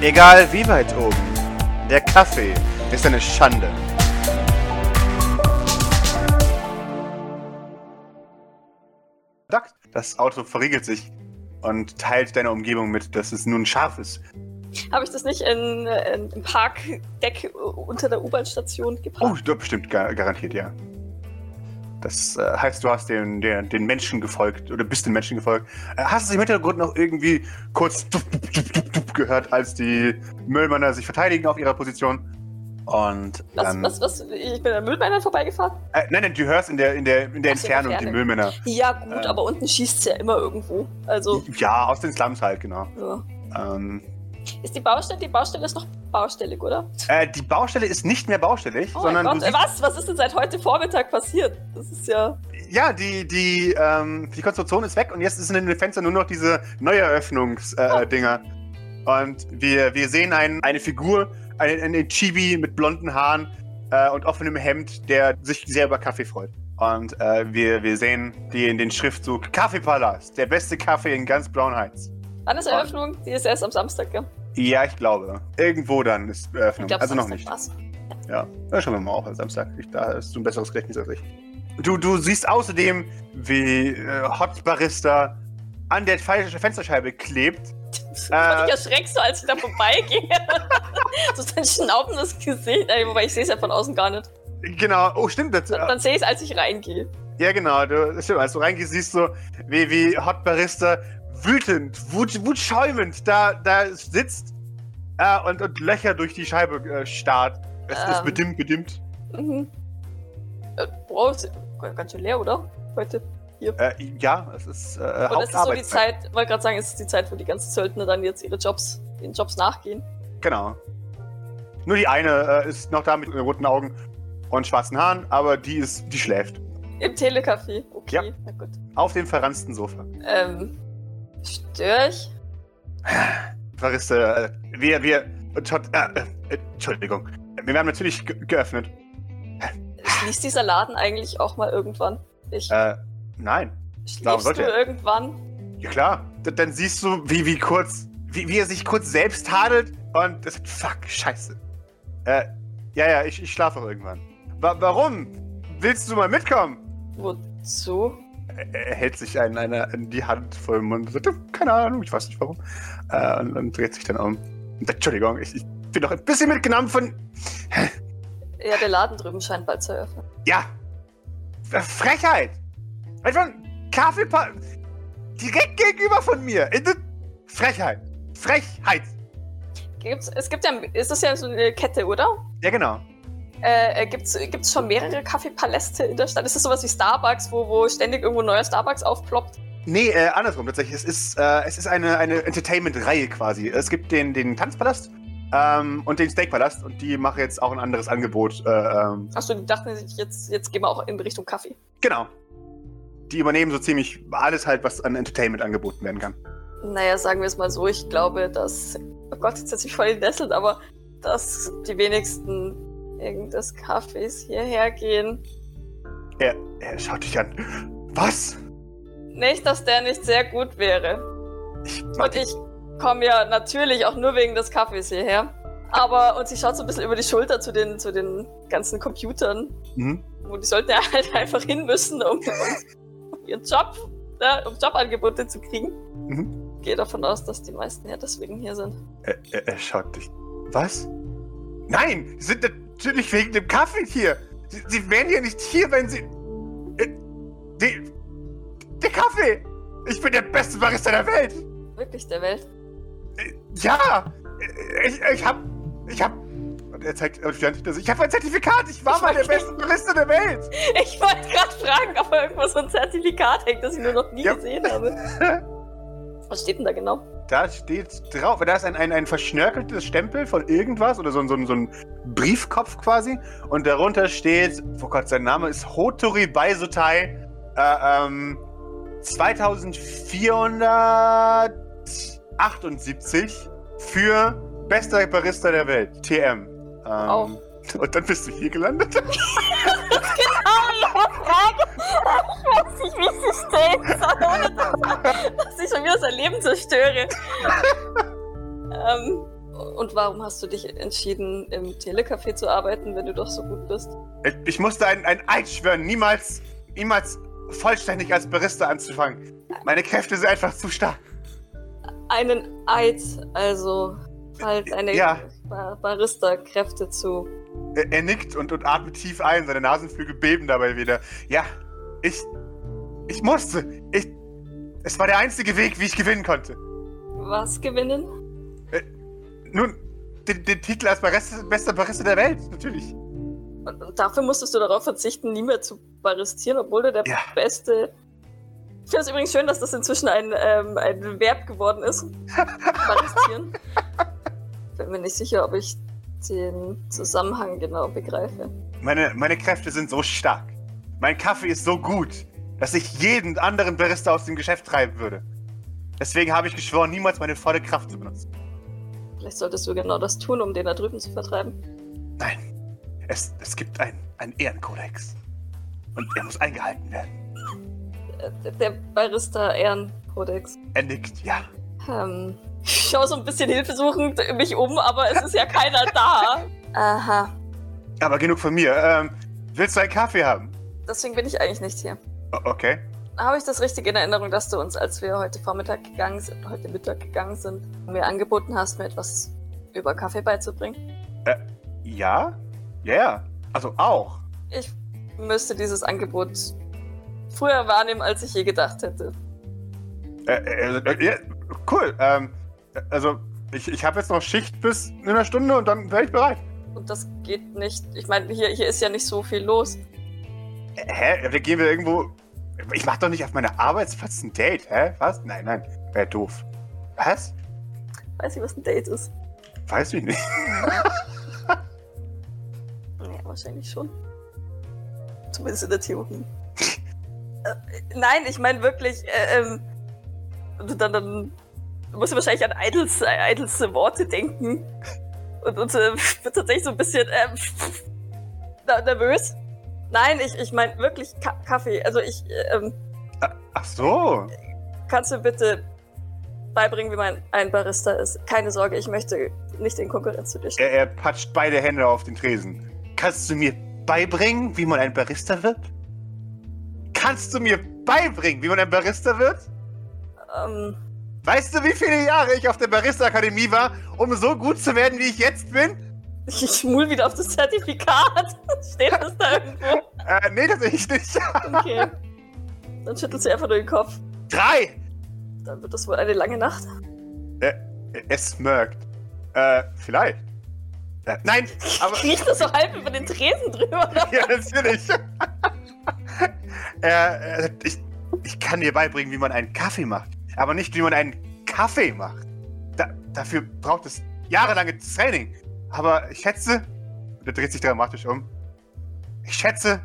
Egal wie weit oben, der Kaffee ist eine Schande. Das Auto verriegelt sich und teilt deiner Umgebung mit, dass es nun scharf ist. Habe ich das nicht in, in, im Parkdeck unter der U-Bahn-Station geparkt? Oh, bestimmt, gar, garantiert, ja. Das äh, heißt, du hast den, den, den Menschen gefolgt oder bist den Menschen gefolgt. Äh, hast du im Hintergrund noch irgendwie kurz gehört, als die Müllmänner sich verteidigen auf ihrer Position? Und was, was, was, ich bin an Müllmännern vorbeigefahren? Äh, nein, nein, du hörst in der, in der, in der Entfernung die Müllmänner. Ja, gut, aber unten schießt es ja immer irgendwo. Also. Ja, aus den Slums halt, genau. Ja. Ähm, ist die Baustelle, die Baustelle ist noch baustellig, oder? Äh, die Baustelle ist nicht mehr baustellig, oh sondern. Gott, was? Was ist denn seit heute Vormittag passiert? Das ist ja. Ja, die, die, ähm, die Konstruktion ist weg und jetzt sind in den Fenstern nur noch diese Neueröffnungsdinger. Äh, oh. Und wir, wir sehen ein, eine Figur, einen, einen Chibi mit blonden Haaren äh, und offenem Hemd, der sich sehr über Kaffee freut. Und äh, wir, wir sehen die in den Schriftzug Kaffeepalast, der beste Kaffee in ganz Braunheiz. Wann ist Eröffnung? Die ist erst am Samstag, gell? Ja, ich glaube. Irgendwo dann ist Eröffnung. also noch nicht. War's. Ja, dann schauen wir mal auch am Samstag. Ich, da hast du ein besseres Gedächtnis als ich. Du, du siehst außerdem, wie äh, Hot Barista an der Fensterscheibe klebt. Ich äh, erschreckst du, als ich da vorbeigehe. so ein schnaubendes Gesicht. Ey, wobei ich sehe es ja von außen gar nicht. Genau, oh stimmt. Das, dann, dann sehe ich es, als ich reingehe. Ja, genau. Du, stimmt, als du reingehst, siehst du, wie, wie Hot Barista wütend, wut, wutschäumend da, da sitzt äh, und, und Löcher durch die Scheibe äh, starrt. Es ähm. ist bedimmt, bedimmt. Mhm. Äh, Bro, ist ganz schön leer, oder? Heute. Hier. Äh, ja, es ist äh, Und es ist so die Zeit, wollte gerade sagen, es ist die Zeit, wo die ganzen Söldner dann jetzt ihre Jobs, den Jobs nachgehen. Genau. Nur die eine äh, ist noch da mit roten Augen und schwarzen Haaren, aber die ist, die schläft. Im Telecafé, okay, ja. na gut. Auf dem verransten Sofa. Ähm, Stör ich? Barista, äh, wir, wir, äh, äh, Entschuldigung. Wir werden natürlich ge geöffnet. Schließt dieser Laden eigentlich auch mal irgendwann? Ich. Äh, nein. Schläfst du er? irgendwann? Ja klar. D dann siehst du, wie, wie kurz, wie, wie er sich kurz selbst tadelt und das, fuck, scheiße. Äh, ja, ja, ich, ich schlafe auch irgendwann. Wa warum? Willst du mal mitkommen? Wozu? Er hält sich einen, eine, in die Hand vor dem Mund und sagt, keine Ahnung, ich weiß nicht warum. Äh, und, und, dreht sich dann um. Und, Entschuldigung, ich, ich, bin doch ein bisschen mitgenommen von. ja, der Laden drüben scheint bald zu öffnen. Ja! Frechheit! Einfach Kaffeepa. Direkt gegenüber von mir! Frechheit! Frechheit! Gibt's, es gibt ja. Ist das ja so eine Kette, oder? Ja, genau. Äh, äh Gibt es schon mehrere Kaffeepaläste in der Stadt? Ist das sowas wie Starbucks, wo, wo ständig irgendwo ein neuer Starbucks aufploppt? Nee, äh, andersrum tatsächlich. Es ist, äh, es ist eine, eine Entertainment-Reihe quasi. Es gibt den, den Tanzpalast ähm, und den Steakpalast und die machen jetzt auch ein anderes Angebot. Äh, ähm. Achso, die dachten sich, jetzt, jetzt gehen wir auch in Richtung Kaffee. Genau. Die übernehmen so ziemlich alles halt, was an Entertainment angeboten werden kann. Naja, sagen wir es mal so, ich glaube, dass. Oh Gott, jetzt hat sich voll entnesselt, aber dass die wenigsten wegen des Kaffees hierher gehen. Er, er schaut dich an. Was? Nicht, dass der nicht sehr gut wäre. Ich und ich komme ja natürlich auch nur wegen des Kaffees hierher. Aber, und sie schaut so ein bisschen über die Schulter zu den, zu den ganzen Computern. Mhm. Wo die sollten ja halt einfach hin müssen, um, um ihren Job, ne, um Jobangebote zu kriegen. Mhm. Gehe davon aus, dass die meisten ja deswegen hier sind. Er, er, er schaut dich. Was? Nein, sie sind natürlich wegen dem Kaffee hier. Sie, sie wären ja nicht hier, wenn sie. Äh, die, der Kaffee! Ich bin der beste Barista der Welt! Wirklich der Welt? Äh, ja! Ich, ich hab. Ich hab. Und er zeigt auf die Ich habe ein Zertifikat! Ich war ich mal der beste Barista der Welt! Ich wollte gerade fragen, ob er irgendwo so ein Zertifikat hängt, das ich nur noch nie ja. gesehen habe. Was steht denn da genau? Da steht drauf, da ist ein, ein, ein verschnörkeltes Stempel von irgendwas oder so, so, so ein Briefkopf quasi. Und darunter steht, oh Gott, sein Name ist Hotori Baisotai, äh, ähm, 2478 für bester Barista der Welt, TM. Ähm, oh. Und dann bist du hier gelandet? genau, ihre Frage. Ich weiß nicht, wie ich sie stellen soll, ohne dass, dass ich schon wieder sein Leben zerstöre. ähm, Und warum hast du dich entschieden, im Telecafé zu arbeiten, wenn du doch so gut bist? Ich, musste ein, ein Eid schwören, niemals, niemals vollständig als Barista anzufangen. Meine Kräfte sind einfach zu stark. Einen Eid, also halt eine ja. Barista-Kräfte zu. Er, er, nickt und, und atmet tief ein, seine Nasenflügel beben dabei wieder. Ja, ich. Ich musste. Ich. Es war der einzige Weg, wie ich gewinnen konnte. Was gewinnen? Äh, nun, den, den, Titel als Barista, bester Barista der Welt, natürlich. Und dafür musstest du darauf verzichten, nie mehr zu baristieren, obwohl du der ja. beste. Ich finde es übrigens schön, dass das inzwischen ein, ähm, ein Verb geworden ist. Baristieren. Bin mir nicht sicher, ob ich den Zusammenhang genau begreife. Meine, meine Kräfte sind so stark. Mein Kaffee ist so gut, dass ich jeden anderen Barista aus dem Geschäft treiben würde. Deswegen habe ich geschworen, niemals meine volle Kraft zu benutzen. Vielleicht solltest du genau das tun, um den da drüben zu vertreiben. Nein. Es, es gibt einen Ehrenkodex. Und er muss eingehalten werden. Der, der Barista-Ehrenkodex. Er nickt, ja. Ähm, ich schaue so ein bisschen hilfesuchend mich um, aber es ist ja keiner da. Aha. Aber genug von mir. Ähm, willst du einen Kaffee haben? Deswegen bin ich eigentlich nicht hier. Okay. Habe ich das richtig in Erinnerung, dass du uns, als wir heute Vormittag gegangen sind, heute Mittag gegangen sind, mir angeboten hast, mir etwas über Kaffee beizubringen? Äh, ja? Ja, yeah. also auch. Ich müsste dieses Angebot früher wahrnehmen, als ich je gedacht hätte. Äh, äh, äh, ja, cool. Ähm, also, ich, ich habe jetzt noch Schicht bis in einer Stunde und dann wäre ich bereit. Und das geht nicht. Ich meine, hier, hier ist ja nicht so viel los. Hä? Wir gehen wir irgendwo. Ich mach doch nicht auf meiner Arbeitsplatz ein Date, hä? Was? Nein, nein. Wäre doof. Was? Weiß ich, was ein Date ist. Weiß ich nicht. ja, wahrscheinlich schon. Zumindest in der Theorie. äh, nein, ich meine wirklich, äh, ähm, dann, dann Du musst wahrscheinlich an äh, Idols Worte denken. Und, und äh, wird tatsächlich so ein bisschen äh, nervös. Nein, ich, ich meine wirklich Ka Kaffee. Also ich. Ähm, Ach so. Kannst du bitte beibringen, wie man ein Barista ist? Keine Sorge, ich möchte nicht in Konkurrenz zu dir stehen. Er, er patscht beide Hände auf den Tresen. Kannst du mir beibringen, wie man ein Barista wird? Kannst du mir beibringen, wie man ein Barista wird? Ähm. Weißt du, wie viele Jahre ich auf der Barista-Akademie war, um so gut zu werden, wie ich jetzt bin? Ich schmul wieder auf das Zertifikat. Steht das da irgendwo? Äh, nee, das sehe ich nicht. okay. Dann schüttelst du einfach nur den Kopf. Drei! Dann wird das wohl eine lange Nacht. Äh, es smirkt. Äh, vielleicht. Äh, nein, aber. Riecht das so halb über den Tresen drüber? Oder? ja, natürlich. äh, äh, ich, ich kann dir beibringen, wie man einen Kaffee macht aber nicht, wie man einen Kaffee macht. Da, dafür braucht es jahrelanges Training. Aber ich schätze, und er dreht sich dramatisch um, ich schätze,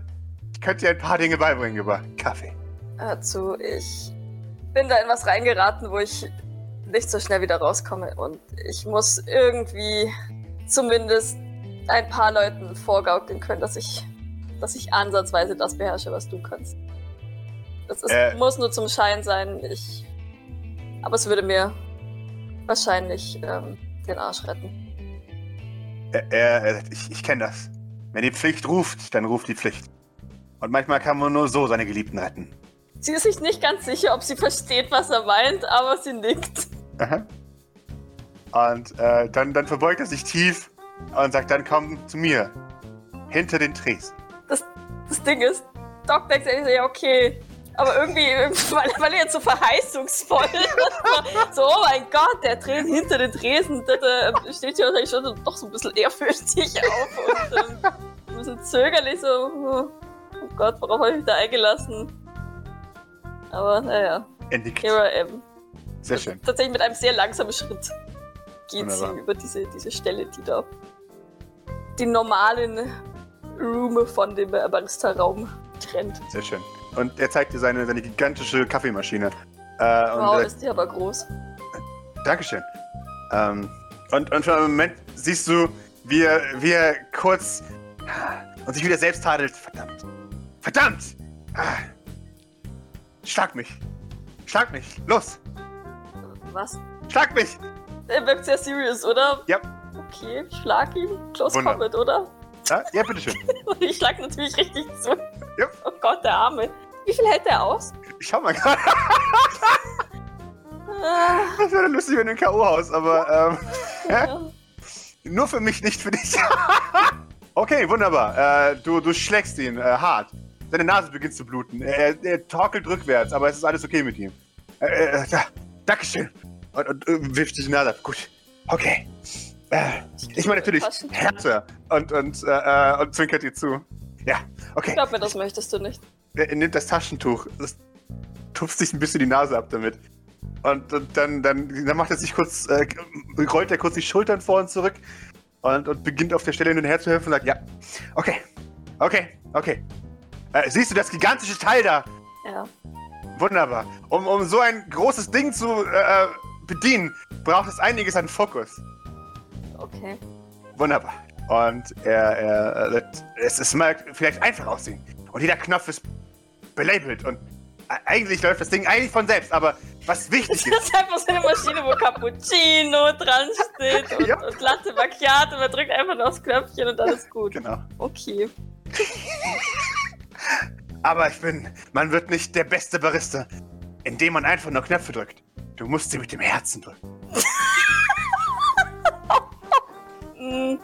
ich könnte dir ein paar Dinge beibringen über Kaffee. Dazu, ich bin da in was reingeraten, wo ich nicht so schnell wieder rauskomme. Und ich muss irgendwie zumindest ein paar Leuten vorgaukeln können, dass ich, dass ich ansatzweise das beherrsche, was du kannst. Das ist, äh, muss nur zum Schein sein. Ich aber es würde mir wahrscheinlich ähm, den Arsch retten. Er, er, ich, ich kenne das. Wenn die Pflicht ruft, dann ruft die Pflicht. Und manchmal kann man nur so seine Geliebten retten. Sie ist sich nicht ganz sicher, ob sie versteht, was er meint, aber sie nickt. Aha. Und äh, dann, dann verbeugt er sich tief und sagt, dann komm zu mir. Hinter den Tresen. Das, das Ding ist, Doc denkt sich, ja okay, aber irgendwie, weil, weil er jetzt so verheißungsvoll so, oh mein Gott, der Tresen hinter den Tresen, da, steht hier wahrscheinlich schon doch so ein bisschen ehrfürchtig auf und ähm, ein bisschen zögerlich, so, oh, oh Gott, worauf habe ich mich da eingelassen? Aber naja, here I am. Sehr schön. Tatsächlich mit einem sehr langsamen Schritt geht sie über diese, diese Stelle, die da die normalen Room von dem Barista-Raum trennt. Sehr schön. Und er zeigt dir seine, seine gigantische Kaffeemaschine. Äh, wow, ist die aber groß. Dankeschön. Ähm, und, und für einen Moment siehst du, wie er, wie er kurz und sich wieder selbst tadelt. Verdammt. Verdammt! Ah. Schlag mich. Schlag mich. Los. Was? Schlag mich. er wirkt sehr serious, oder? Ja. Okay, schlag ihn. Close Wunder. Combat, oder? Ja, ja bitteschön. ich schlag natürlich richtig zu. Ja. Oh Gott, der Arme. Wie viel hält der aus? Ich schau mal gerade. das wäre lustig, wenn du ein K.O. haust, aber ähm, ja. nur für mich, nicht für dich. okay, wunderbar. Äh, du, du schlägst ihn äh, hart. Seine Nase beginnt zu bluten. Er, er torkelt rückwärts, aber es ist alles okay mit ihm. Äh, äh, da, Dankeschön. Und, und, und äh, wirft die Nase ab. Gut. Okay. Äh, ich meine natürlich Härte. Und, und, äh, und zwinkert ihr zu. Ja, okay. Ich glaube mir, das möchtest du nicht. Er nimmt das Taschentuch, das tupft sich ein bisschen die Nase ab damit. Und, und dann, dann, dann macht er sich kurz, äh, rollt er kurz die Schultern vor und zurück und, und beginnt auf der Stelle hin und her zu helfen und sagt, ja, okay, okay, okay. Äh, siehst du das gigantische Teil da? Ja. Wunderbar. Um, um so ein großes Ding zu äh, bedienen, braucht es einiges an Fokus. Okay. Wunderbar. Und er, er, es, es mag vielleicht einfach aussehen. Und jeder Knopf ist belabelt und eigentlich läuft das Ding eigentlich von selbst, aber was wichtig ist. Das ist einfach so eine Maschine, wo Cappuccino dran steht und, ja. und Latte Macchiato. Man drückt einfach nur aufs Knöpfchen und alles gut. Genau. Okay. aber ich bin, man wird nicht der beste Barista, indem man einfach nur Knöpfe drückt. Du musst sie mit dem Herzen drücken. Hm,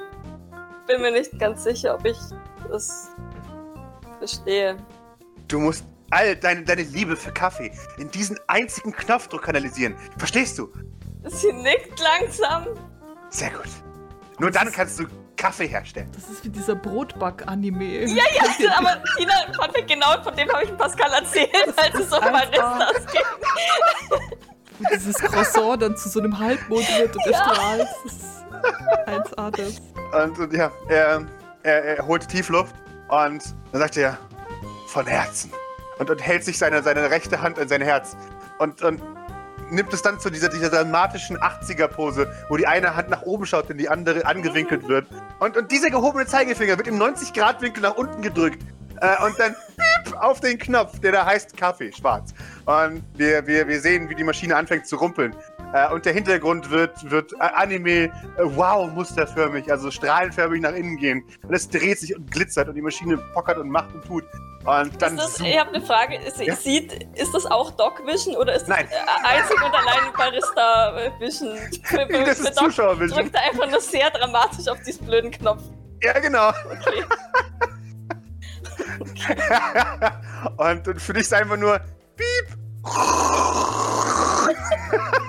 bin mir nicht ganz sicher, ob ich das verstehe. Du musst all deine, deine Liebe für Kaffee in diesen einzigen Knopfdruck kanalisieren. Verstehst du? Sie nickt langsam. Sehr gut. Nur dann kannst du Kaffee herstellen. Das ist wie dieser Brotback-Anime. Ja, ja, aber Tina, Funfact, genau von dem habe ich Pascal erzählt, als es um Baristas ging. Wie dieses Croissant dann zu so einem Halbmond wird und ja. strahlt. Das ist 1A das. Und, und ja, er, er, er holt tief Luft und dann sagt er, von Herzen. Und, und hält sich seine, seine rechte Hand an sein Herz. Und, und nimmt es dann zu dieser, dieser dramatischen 80er-Pose, wo die eine Hand nach oben schaut und die andere angewinkelt wird. Und, und dieser gehobene Zeigefinger wird im 90-Grad-Winkel nach unten gedrückt. Äh, und dann piep, auf den Knopf, der da heißt Kaffee, schwarz. Und wir, wir, wir sehen, wie die Maschine anfängt zu rumpeln. Äh, und der Hintergrund wird, wird Anime äh, wow musterförmig, also strahlenförmig nach innen gehen. Und es dreht sich und glitzert und die Maschine pockert und macht und tut. Und dann das, ich habe eine Frage. Ist, ja? sieht, ist das auch Doc Vision oder ist Nein. das einzig und allein Barista Vision? das ist Zuschauer Vision. drückt einfach nur sehr dramatisch auf diesen blöden Knopf. Ja, genau. Okay. okay. und, und für dich ist einfach nur Piep.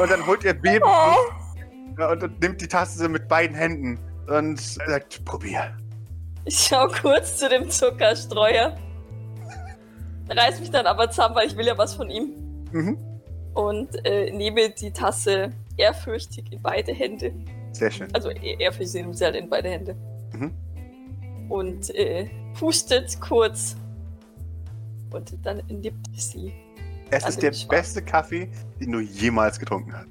und dann holt er Baby oh. und, nimmt die Tasse mit beiden Händen und sagt, probier. Ich schau kurz zu dem Zuckerstreuer. Reiß mich dann aber zusammen, weil ich will ja was von ihm. Mhm. Und äh, nehme die Tasse ehrfürchtig in beide Hände. Sehr schön. Also ehrfürchtig nimmt sie halt in beide Hände. Mhm. Und äh, pustet kurz. Und dann nippt sie. Es ist der beste Kaffee, den du jemals getrunken hast.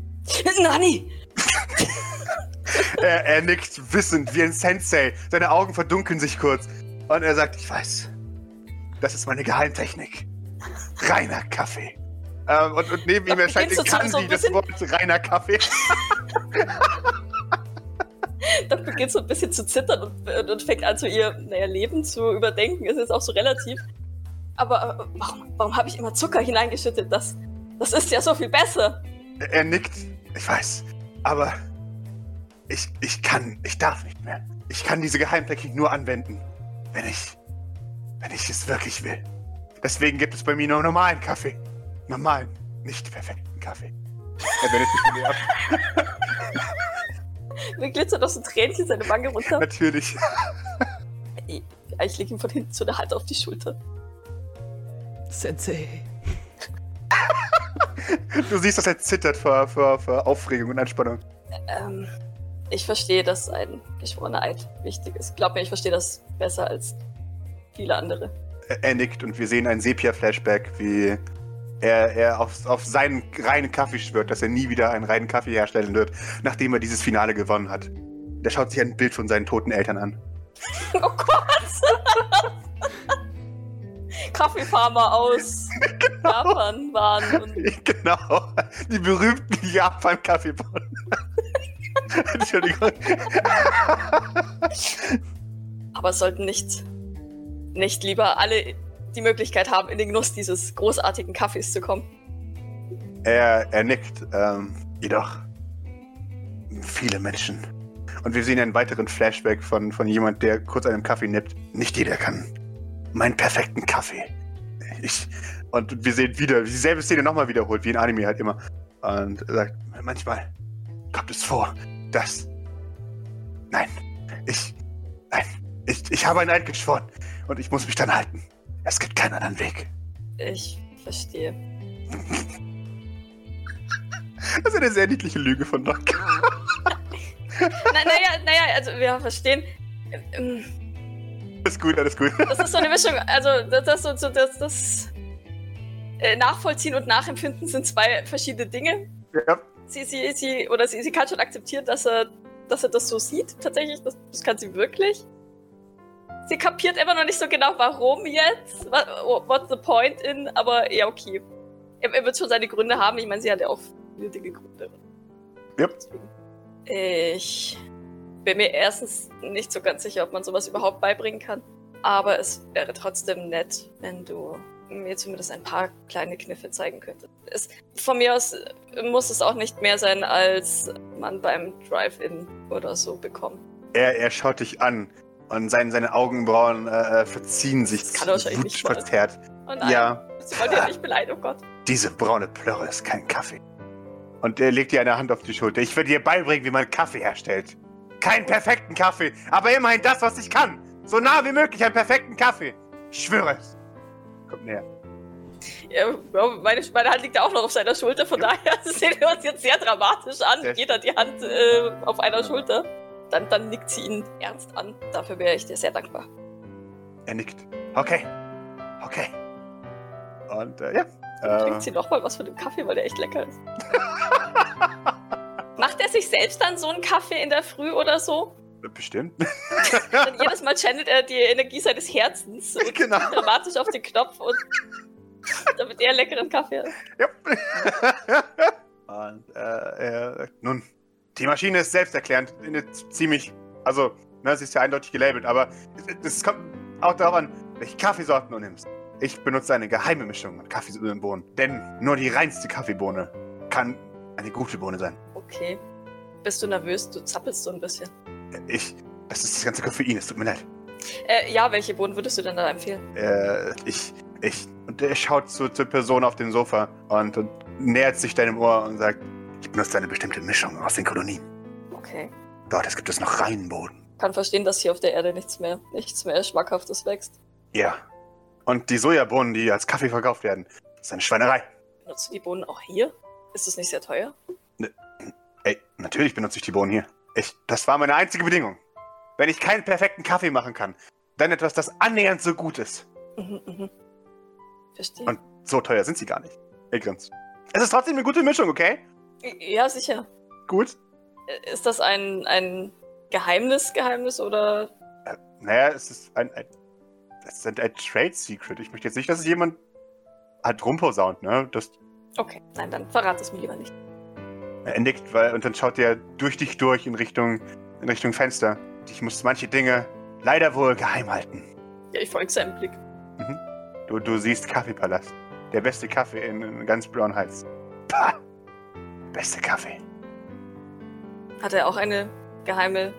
Nani! er, er nickt wissend wie ein Sensei. Seine Augen verdunkeln sich kurz. Und er sagt, ich weiß. Das ist meine Geheimtechnik. Reiner Kaffee. Ähm, und, und, neben ihm erscheint in Kandi das Wort reiner Kaffee. Doch beginnt so ein bisschen zu zittern und, und fängt an, so ihr naja, Leben zu überdenken. Es ist auch so relativ. Aber äh, warum, warum habe ich immer Zucker hineingeschüttet? Das, das ist ja so viel besser. Er, nickt. Ich weiß. Aber ich, ich kann, ich darf nicht mehr. Ich kann diese Geheimtechnik nur anwenden, wenn ich, wenn ich es wirklich will. Deswegen gibt es bei mir nur normalen Kaffee. Normalen, nicht perfekten Kaffee. Er wendet sich von mir ab. Mir glitzert aus so Tränchen seine Wange runter. Natürlich. Ich, ich lege ihm von hinten so eine Hand auf die Schulter. Sensei. du siehst, dass er zittert vor, vor, vor Aufregung und Anspannung. Ähm, ich verstehe, dass ein geschworener Eid wichtig ist. Glaub mir, ich verstehe das besser als viele andere. Er nickt und wir sehen ein Sepia-Flashback, wie er, er auf, auf seinen reinen Kaffee schwört, dass er nie wieder einen reinen Kaffee herstellen wird, nachdem er dieses Finale gewonnen hat. Der schaut sich ein Bild von seinen toten Eltern an. Oh Gott! Kaffeefarmer aus genau. Japan waren. Und genau, die berühmten Japan-Kaffeebohnen. Entschuldigung. Aber sollten nicht, nicht lieber alle die Möglichkeit haben, in den Genuss dieses großartigen Kaffees zu kommen. Er, er nickt. Ähm, jedoch viele Menschen. Und wir sehen einen weiteren Flashback von, von jemand, der kurz einen Kaffee nippt. Nicht jeder kann meinen perfekten Kaffee. Ich, und wir sehen wieder dieselbe Szene nochmal wiederholt, wie in Anime halt immer. Und er sagt, manchmal kommt es vor, dass. Nein, ich. Nein, ich, ich habe einen Eid geschworen und ich muss mich dann halten. Es gibt keinen anderen Weg. Ich verstehe. Das ist eine sehr niedliche Lüge von Doc. Na, naja, naja, also wir verstehen. Alles gut, alles gut. Das ist so eine Mischung, also das, das, das, das, das äh, Nachvollziehen und Nachempfinden sind zwei verschiedene Dinge. Ja. Sie, sie, sie, oder sie, sie kann schon akzeptieren, dass er, dass er das so sieht, tatsächlich. Das, das kann sie wirklich. Sie kapiert immer noch nicht so genau, warum jetzt. What, what's the point in, aber ja, okay. Er, er, wird schon seine Gründe haben. Ich meine, sie hat ja auch viele Dinge Gründe. Ja. Ich bin mir erstens nicht so ganz sicher, ob man sowas überhaupt beibringen kann. Aber es wäre trotzdem nett, wenn du mir zumindest ein paar kleine Kniffe zeigen könntest. Es, von mir aus muss es auch nicht mehr sein, als man beim Drive-In oder so bekommt. Er, er schaut dich an und sein, seine Augenbrauen äh, verziehen sich. Das kann wahrscheinlich nicht verzerrt. Oh nein, ja. Sie wollte ja nicht beleidigen, oh Gott. Diese braune Plörre ist kein Kaffee. Und er legt dir eine Hand auf die Schulter. Ich werde dir beibringen, wie man Kaffee herstellt. Keinen perfekten Kaffee, aber immerhin das, was ich kann. So nah wie möglich einen perfekten Kaffee. Ich schwöre es. Kommt näher. Ja, meine, meine, Hand liegt ja auch noch auf seiner Schulter, von ja. daher sehen wir uns jetzt sehr dramatisch an. Sehr Jeder die Hand äh, auf einer Schulter. Dann, dann nickt sie ihn ernst an. Dafür wäre ich dir sehr dankbar. Er nickt. Okay. Okay. Und äh, ja. Dann trinkt äh, sie nochmal was von dem Kaffee, weil der echt lecker ist. Macht er sich selbst dann so einen Kaffee in der Früh oder so? Bestimmt. Dann jedes Mal channelt er die Energie seines Herzens und genau. dramatisch auf den Knopf und damit er leckeren Kaffee hat. Ja. und äh, äh, nun, die Maschine ist selbsterklärend. Ziemlich, also, ne, sie ist ja eindeutig gelabelt, aber es kommt auch darauf an, welche Kaffeesorten du nimmst. Ich benutze eine geheime Mischung an Kaffeebohnen, denn nur die reinste Kaffeebohne kann eine gute Bohne sein. Okay. Bist du nervös? Du zappelst so ein bisschen. Ich. Das ist das ganze Koffein, es tut mir leid. Äh, ja, welche Bohnen würdest du denn da empfehlen? Äh, ich. Ich. Und er schaut zu, zur Person auf dem Sofa und, und nähert sich deinem Ohr und sagt: Ich benutze eine bestimmte Mischung aus den Kolonien. Okay. Dort gibt es noch reinen Boden. Kann verstehen, dass hier auf der Erde nichts mehr, nichts mehr Schmackhaftes wächst. Ja. Und die Sojabohnen, die als Kaffee verkauft werden, ist eine Schweinerei. Benutzt du die Bohnen auch hier? Ist das nicht sehr teuer? Ne, ey, natürlich benutze ich die Bohnen hier. Ich, das war meine einzige Bedingung. Wenn ich keinen perfekten Kaffee machen kann, dann etwas, das annähernd so gut ist. Mhm, mhm. Verstehe. Und so teuer sind sie gar nicht. Er grinst. Es ist trotzdem eine gute Mischung, okay? Ja, sicher. Gut. Ist das ein, ein Geheimnis, Geheimnis oder? Äh, naja, es ist ein, ein, es ist ein, ein Trade Secret. Ich möchte jetzt nicht, dass es jemand halt rumposaunt, ne? Das, Okay, nein, dann verrat es mir lieber nicht. Er nickt, weil, und dann schaut er durch dich durch in Richtung, in Richtung Fenster. Ich muss manche Dinge leider wohl geheim halten. Ja, ich folge seinem Blick. Mhm. Du, du siehst Kaffeepalast. Der beste Kaffee in, in ganz Braunhals. Pah! Beste Kaffee. Hat er auch eine geheime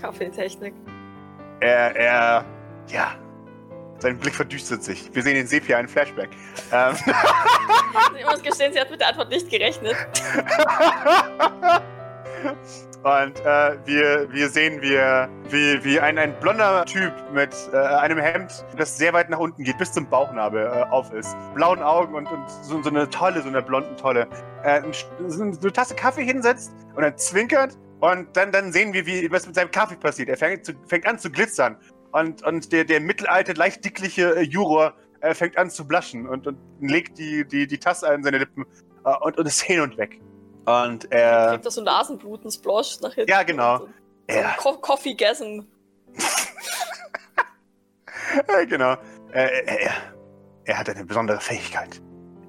Kaffeetechnik? Er, er, ja, sein Blick verdüstert sich. Wir sehen in Sepia einen Flashback. Ähm. Ich muss gestehen, sie hat mit der Antwort nicht gerechnet. Und äh, wir, wir sehen, wie, wie, wie ein, ein blonder Typ mit äh, einem Hemd, das sehr weit nach unten geht, bis zum Bauchnabel äh, auf ist. Blauen Augen und, und so, so, eine Tolle, so eine blonden Tolle. Äh, so eine Tasse Kaffee hinsetzt und dann zwinkert. Und dann, dann sehen wir, wie was mit seinem Kaffee passiert. Er fängt, zu, fängt an zu glitzern und, und der, der mittelalte, leicht dickliche äh, Juror äh, fängt an zu blaschen und, und legt die, die, die Tasse an seine Lippen äh, und, und ist hin und weg. Und er. Kriegt das so Nasenbluten, Splosh nach hinten. Ja, genau. So, ja. Co Coffee-Gasm. ja, genau. Er, er, er hat eine besondere Fähigkeit.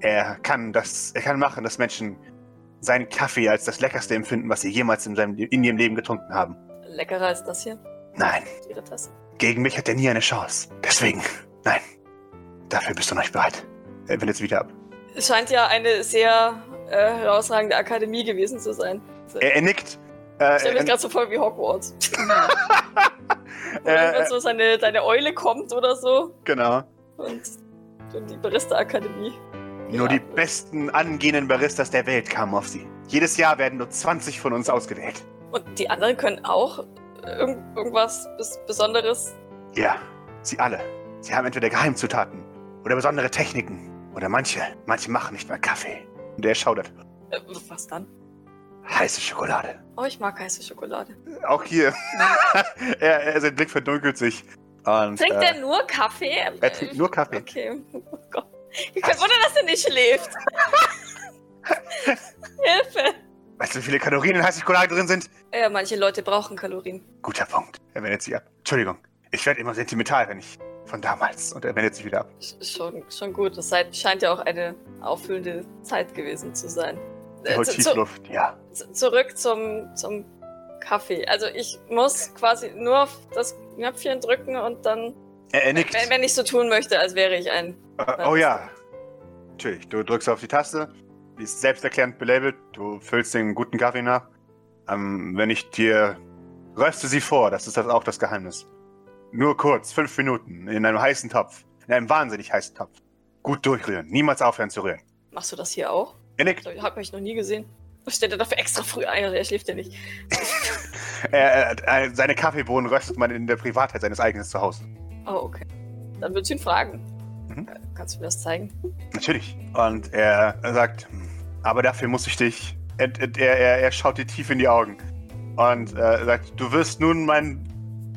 Er kann das, er kann machen, dass Menschen seinen Kaffee als das Leckerste empfinden, was sie jemals in, seinem, in ihrem Leben getrunken haben. Leckerer als das hier? Nein. Ihre Tasse? Gegen mich hat er nie eine Chance. Deswegen, nein. Dafür bist du noch nicht bereit. Er will jetzt wieder ab. Es scheint ja eine sehr äh, herausragende Akademie gewesen zu sein. Er, er nickt. Äh, ich stelle mir gerade so voll wie Hogwarts. äh, wenn so seine, deine Eule kommt oder so. Genau. Und, und die Barista-Akademie. Nur ja. die besten angehenden Baristas der Welt kamen auf sie. Jedes Jahr werden nur 20 von uns ausgewählt. Und die anderen können auch irg irgendwas Besonderes? Ja, sie alle. Sie haben entweder Geheimzutaten oder besondere Techniken. Oder manche, manche machen nicht mal Kaffee. Und der schaudert. Äh, was dann? Heiße Schokolade. Oh, ich mag heiße Schokolade. Auch hier. er, er, sein Blick verdunkelt sich. Und, trinkt äh, er nur Kaffee? Er trinkt nur Kaffee. Okay. Oh Gott. Ich kann wundern, dass er nicht schläft. Hilfe. Weißt du, wie viele Kalorien in heißer Schokolade drin sind? Ja, manche Leute brauchen Kalorien. Guter Punkt. Er wendet sich ab. Entschuldigung. Ich werde immer sentimental, wenn ich von damals. Und er wendet sich wieder ab. Schon, schon gut. Das scheint ja auch eine auffüllende Zeit gewesen zu sein. Er holt Tiefluft, ja. Zurück zum, zum Kaffee. Also ich muss quasi nur auf das Knöpfchen drücken und dann. Er, er nickt. Wenn, wenn, ich so tun möchte, als wäre ich ein. Uh, oh ja. Natürlich. Du drückst auf die Taste. Die ist selbsterklärend belabelt. Du füllst den guten Kaffee nach. Ähm, wenn ich dir. Röste sie vor, das ist das auch das Geheimnis. Nur kurz, fünf Minuten, in einem heißen Topf. In einem wahnsinnig heißen Topf. Gut durchrühren. Niemals aufhören zu rühren. Machst du das hier auch? Er nickt. Ich habe mich noch nie gesehen. Was stellt er dafür extra früh ein? Also er schläft ja nicht. er, er, seine Kaffeebohnen röstet man in der Privatheit seines eigenen Zuhause. Oh, okay. Dann würdest du ihn fragen. Mhm. Kannst du mir das zeigen? Natürlich. Und er, sagt, aber dafür muss ich dich. Er, er, er schaut dir tief in die Augen. Und äh, sagt, du wirst nun mein.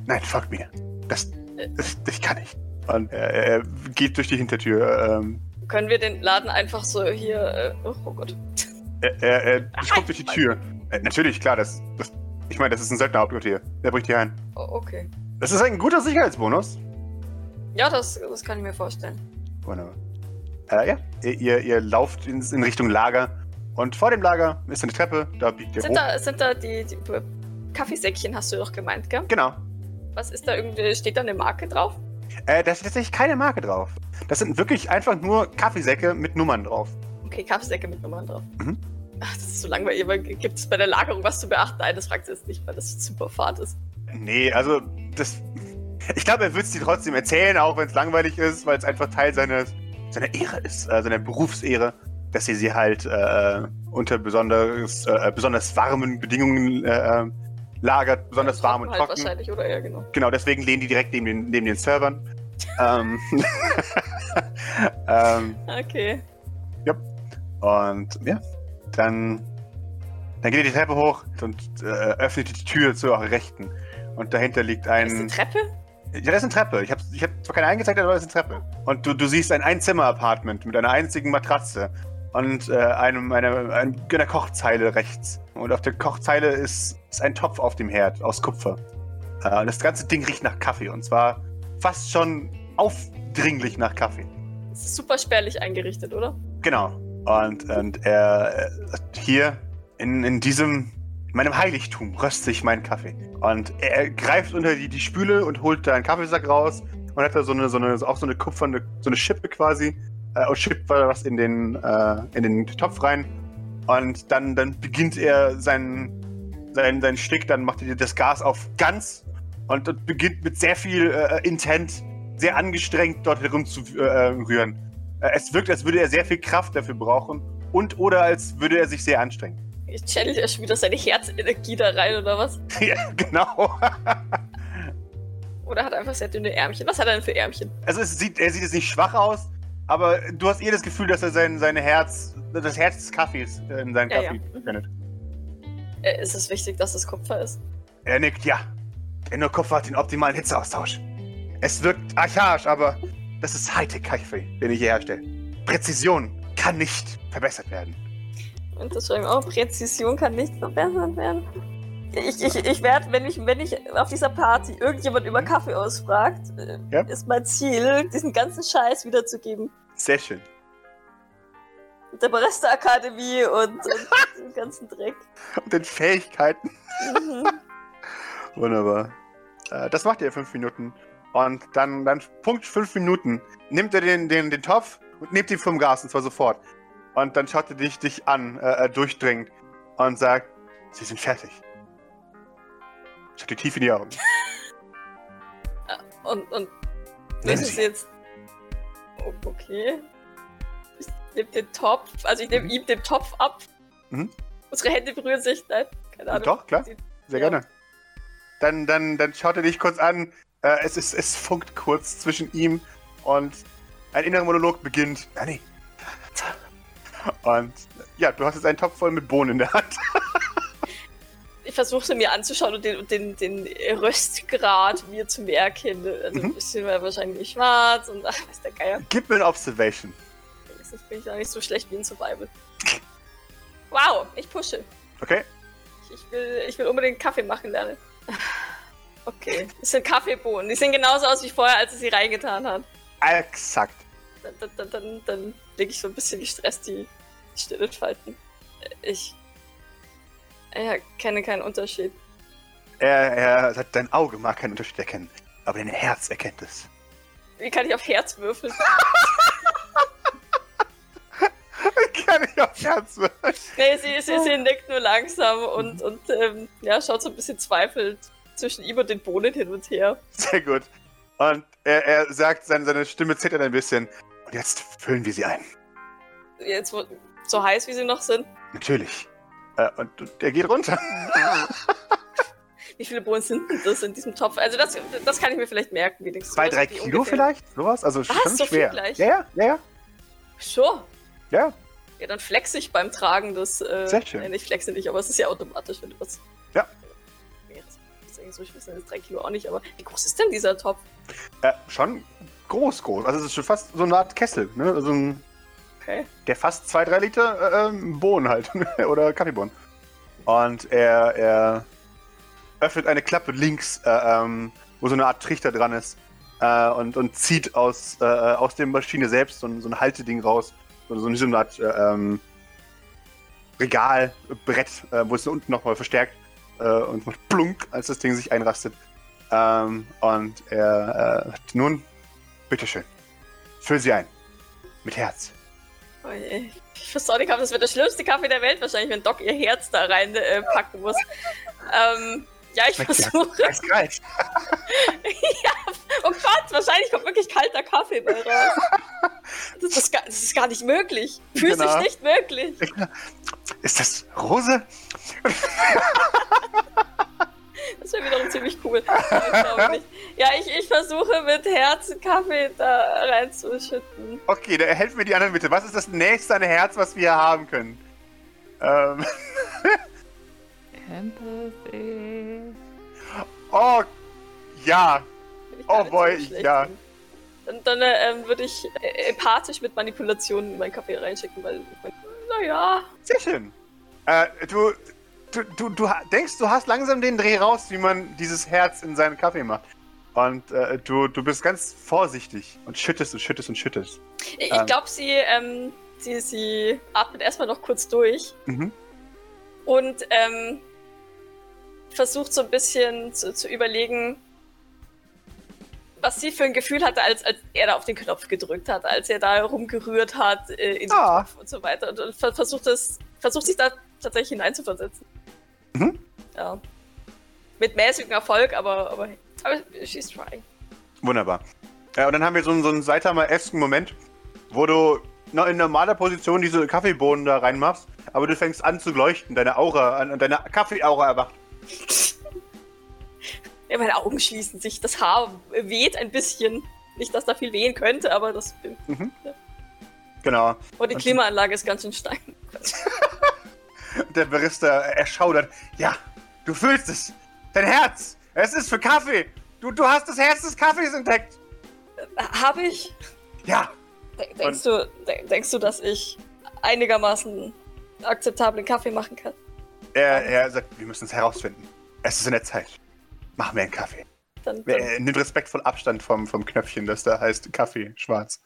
Nein, folg mir. Das, das, ich kann nicht. Und er, er geht durch die Hintertür. Ähm, können wir den Laden einfach so hier. Äh, oh, oh Gott. Er, er, er guckt durch die Tür. Äh, natürlich, klar, das, das ich meine, das ist ein seltener Hauptquartier. Der bricht hier ein. Oh, okay. Das ist ein guter Sicherheitsbonus. Ja, das, das kann ich mir vorstellen. Wunderbar. Äh, ja, ihr, ihr lauft in, in, Richtung Lager und vor dem Lager ist eine Treppe, da biegt ihr sind hoch. Da, sind da die, die Kaffeesäckchen, hast du doch gemeint, gell? Genau. Was ist da irgendwie, steht da eine Marke drauf? Äh, da ist tatsächlich keine Marke drauf. Das sind wirklich einfach nur Kaffeesäcke mit Nummern drauf. Okay, Kaffeesäcke mit Nummern drauf. Mhm. Ach, das ist so langweilig. Gibt es bei der Lagerung was zu beachten? Nein, das fragt sie jetzt nicht, weil das super Fahrt ist. Nee, also das. Ich glaube, er wird es dir trotzdem erzählen, auch wenn es langweilig ist, weil es einfach Teil seines, seiner Ehre ist, äh, seiner Berufsehre, dass ihr sie halt äh, unter besonders, äh, besonders warmen Bedingungen äh, äh, lagert, besonders ja, warm und halt trocken. Wahrscheinlich, oder? Ja, genau. Genau, deswegen lehnen die direkt neben den, neben den Servern. ähm, ähm, okay. Ja. Und ja, dann, dann geht ihr die Treppe hoch und äh, öffnet die Tür zu eurer Rechten. Und dahinter liegt ein. Ist eine Treppe? Ja, das ist eine Treppe. Ich habe ich hab zwar keine eingezeigt, aber das ist eine Treppe. Und du, du siehst ein Einzimmer-Apartment mit einer einzigen Matratze und äh, einem, einer, einer Kochzeile rechts. Und auf der Kochzeile ist, ist ein Topf auf dem Herd aus Kupfer. Äh, und das ganze Ding riecht nach Kaffee. Und zwar fast schon aufdringlich nach Kaffee. Das ist super spärlich eingerichtet, oder? Genau. Und, und er hier in, in diesem, meinem Heiligtum röste ich meinen Kaffee. Und er greift unter die, die Spüle und holt da einen Kaffeesack raus und hat da so eine, so eine, auch so eine kupferne, so eine Schippe quasi äh, und schippt was in den, äh, in den Topf rein. Und dann, dann beginnt er seinen, seinen, seinen Stick, dann macht er das Gas auf ganz und, und beginnt mit sehr viel äh, Intent, sehr angestrengt dort herumzurühren. Äh, es wirkt, als würde er sehr viel Kraft dafür brauchen und oder als würde er sich sehr anstrengen. Ich channel ja schon wieder seine Herzenergie da rein, oder was? ja, genau. oder hat einfach sehr dünne Ärmchen. Was hat er denn für Ärmchen? Also sieht, er sieht jetzt nicht schwach aus, aber du hast eher das Gefühl, dass er sein, seine Herz, das Herz des Kaffees äh, in seinen ja, Kaffee ja. findet. Äh, ist es wichtig, dass es Kupfer ist? Er nickt, ja. Denn nur Kupfer hat den optimalen Hitzeaustausch. Es wirkt archaisch, aber das ist Hightech-Kaffee, den ich hier herstelle. Präzision kann nicht verbessert werden. Und das schreiben auch, Präzision kann nicht verbessert werden. Ich, ich, ich werde, wenn ich, wenn ich auf dieser Party irgendjemand über Kaffee ausfragt, äh, ja. ist mein Ziel, diesen ganzen Scheiß wiederzugeben. Sehr schön. Mit der Barista-Akademie und, und dem ganzen Dreck. Und den Fähigkeiten. Mhm. Wunderbar. Äh, das macht ihr fünf Minuten. Und dann, dann Punkt fünf Minuten, nimmt er den, den, den Topf und nimmt ihn vom Gas, und zwar sofort. Und dann schaut er dich, dich an, äh, äh durchdringend, und sagt, Sie sind fertig. Schaut dir tief in die Augen. und, und, das ist jetzt... Okay. Ich nehme den Topf, also ich nehme mhm. ihm den Topf ab. Mhm. Unsere Hände berühren sich, nein, keine Ahnung. Doch, klar, sehr ja. gerne. Dann, dann, dann schaut er dich kurz an, äh, es, ist, es funkt kurz zwischen ihm und ein innerer Monolog beginnt. Danny. Und ja, du hast jetzt einen Topf voll mit Bohnen in der Hand. ich versuche sie mir anzuschauen und den, den, den Röstgrad mir zu merken. Also mhm. ein bisschen wahrscheinlich schwarz und ach, was der Geier. Gib mir ein Observation. Das bin ich auch nicht so schlecht wie in Survival. Wow, ich pushe. Okay. Ich, ich, will, ich will unbedingt Kaffee machen lernen. Okay, das sind Kaffeebohnen. Die sehen genauso aus wie vorher, als er sie reingetan hat. Exakt. Dann, dann, dann, dann lege ich so ein bisschen gestresst die, die Stirn falten. Ich er kenne keinen Unterschied. Er, er sagt, dein Auge mag keinen Unterschied erkennen, aber dein Herz erkennt es. Wie kann ich auf Herz würfeln? Wie kann ich auf Herz würfeln? Nee, sie, sie, sie nickt nur langsam und, und ähm, ja, schaut so ein bisschen zweifelt zwischen ihm und den Bohnen hin und her. Sehr gut. Und er, er sagt, seine, seine Stimme zittert ein bisschen. Und jetzt füllen wir sie ein. Jetzt so heiß, wie sie noch sind? Natürlich. Äh, und der geht runter. wie viele Bohnen sind das in diesem Topf? Also das, das kann ich mir vielleicht merken. Wenigstens. Zwei, drei Kilo ungefähr. vielleicht? Sowas? Also schon so schwer. Ja, ja, ja, ja. Sure. Ja. Ja, dann flexe ich beim Tragen das. Äh, Sehr schön. Nein, ich flexe nicht, aber es ist ja automatisch, wenn du was. Ja. So, ich weiß nicht, drei Kilo auch nicht, aber wie groß ist denn dieser Topf? Äh, schon groß, groß. Also es ist schon fast so eine Art Kessel, ne? Also ein Okay. Der fast zwei, drei Liter äh, ähm, Bohnen halt. Oder Kaffeebohnen. Und er, er öffnet eine Klappe links, äh, ähm, wo so eine Art Trichter dran ist. Äh, und, und zieht aus, äh, aus der Maschine selbst so, so ein Halteding raus. So, so eine Art äh, ähm, Regalbrett, äh, wo es unten nochmal verstärkt. und macht plunk, als das Ding sich einrastet. Ähm, und er äh, nun, bitteschön, füll sie ein. Mit Herz. Oh je. Ich verstehe nicht, das wird der schlimmste Kaffee der Welt wahrscheinlich, wenn Doc ihr Herz da reinpacken äh, muss. ähm, ja, ich versuche. Ist kalt. ja, oh Gott, wahrscheinlich kommt wirklich kalter Kaffee bei raus. Das ist, gar, das ist gar nicht möglich. Physisch genau. nicht möglich. Ist das Rose? Das wäre wiederum ziemlich cool. ja, ich, ich versuche mit Herzen Kaffee da reinzuschütten. Okay, dann helfen mir die anderen bitte. Was ist das nächste an Herz, was wir haben können? Ähm. Empathy. Oh, ja. Oh boy, so ja. Dann, dann äh, würde ich äh, empathisch mit Manipulationen in meinen Kaffee reinschicken, weil, naja. Sehr schön. Äh, du, du, du, du denkst, du hast langsam den Dreh raus, wie man dieses Herz in seinen Kaffee macht. Und äh, du, du bist ganz vorsichtig und schüttest und schüttest und schüttest. Ich ähm. glaube, sie, ähm, sie, sie atmet erstmal noch kurz durch. Mhm. Und ähm, versucht so ein bisschen zu, zu, überlegen, was sie für ein Gefühl hatte, als, als er da auf den Knopf gedrückt hat, als er da rumgerührt hat äh, in ah. den Topf und so weiter. Und, und versucht, das, versucht sich da tatsächlich hineinzuversetzen. Mhm. Ja. Mit mäßigem Erfolg, aber, aber, aber she's trying. Wunderbar. Ja, und dann haben wir so einen, so einen Saitama-esken Moment, wo du in normaler Position diese Kaffeebohnen da reinmachst, aber du fängst an zu leuchten, deine Aura, deine Kaffeeaura erwacht. Ja, meine Augen schließen sich, das Haar weht ein bisschen. Nicht, dass da viel wehen könnte, aber das. Mhm. Ja. Genau. Und die Klimaanlage ist ganz schön stein. Der Barista erschaudert. Ja, du fühlst es. Dein Herz. Es ist für Kaffee. Du, du hast das Herz des Kaffees entdeckt. Habe ich? Ja. denkst, du, denkst du, dass ich einigermaßen akzeptablen Kaffee machen kann? Er, er sagt, wir müssen es herausfinden. Es ist in der Zeit. Mach mir einen Kaffee. Dann, dann. Äh, nimmt respektvoll Abstand vom, vom Knöpfchen, das da heißt Kaffee, schwarz.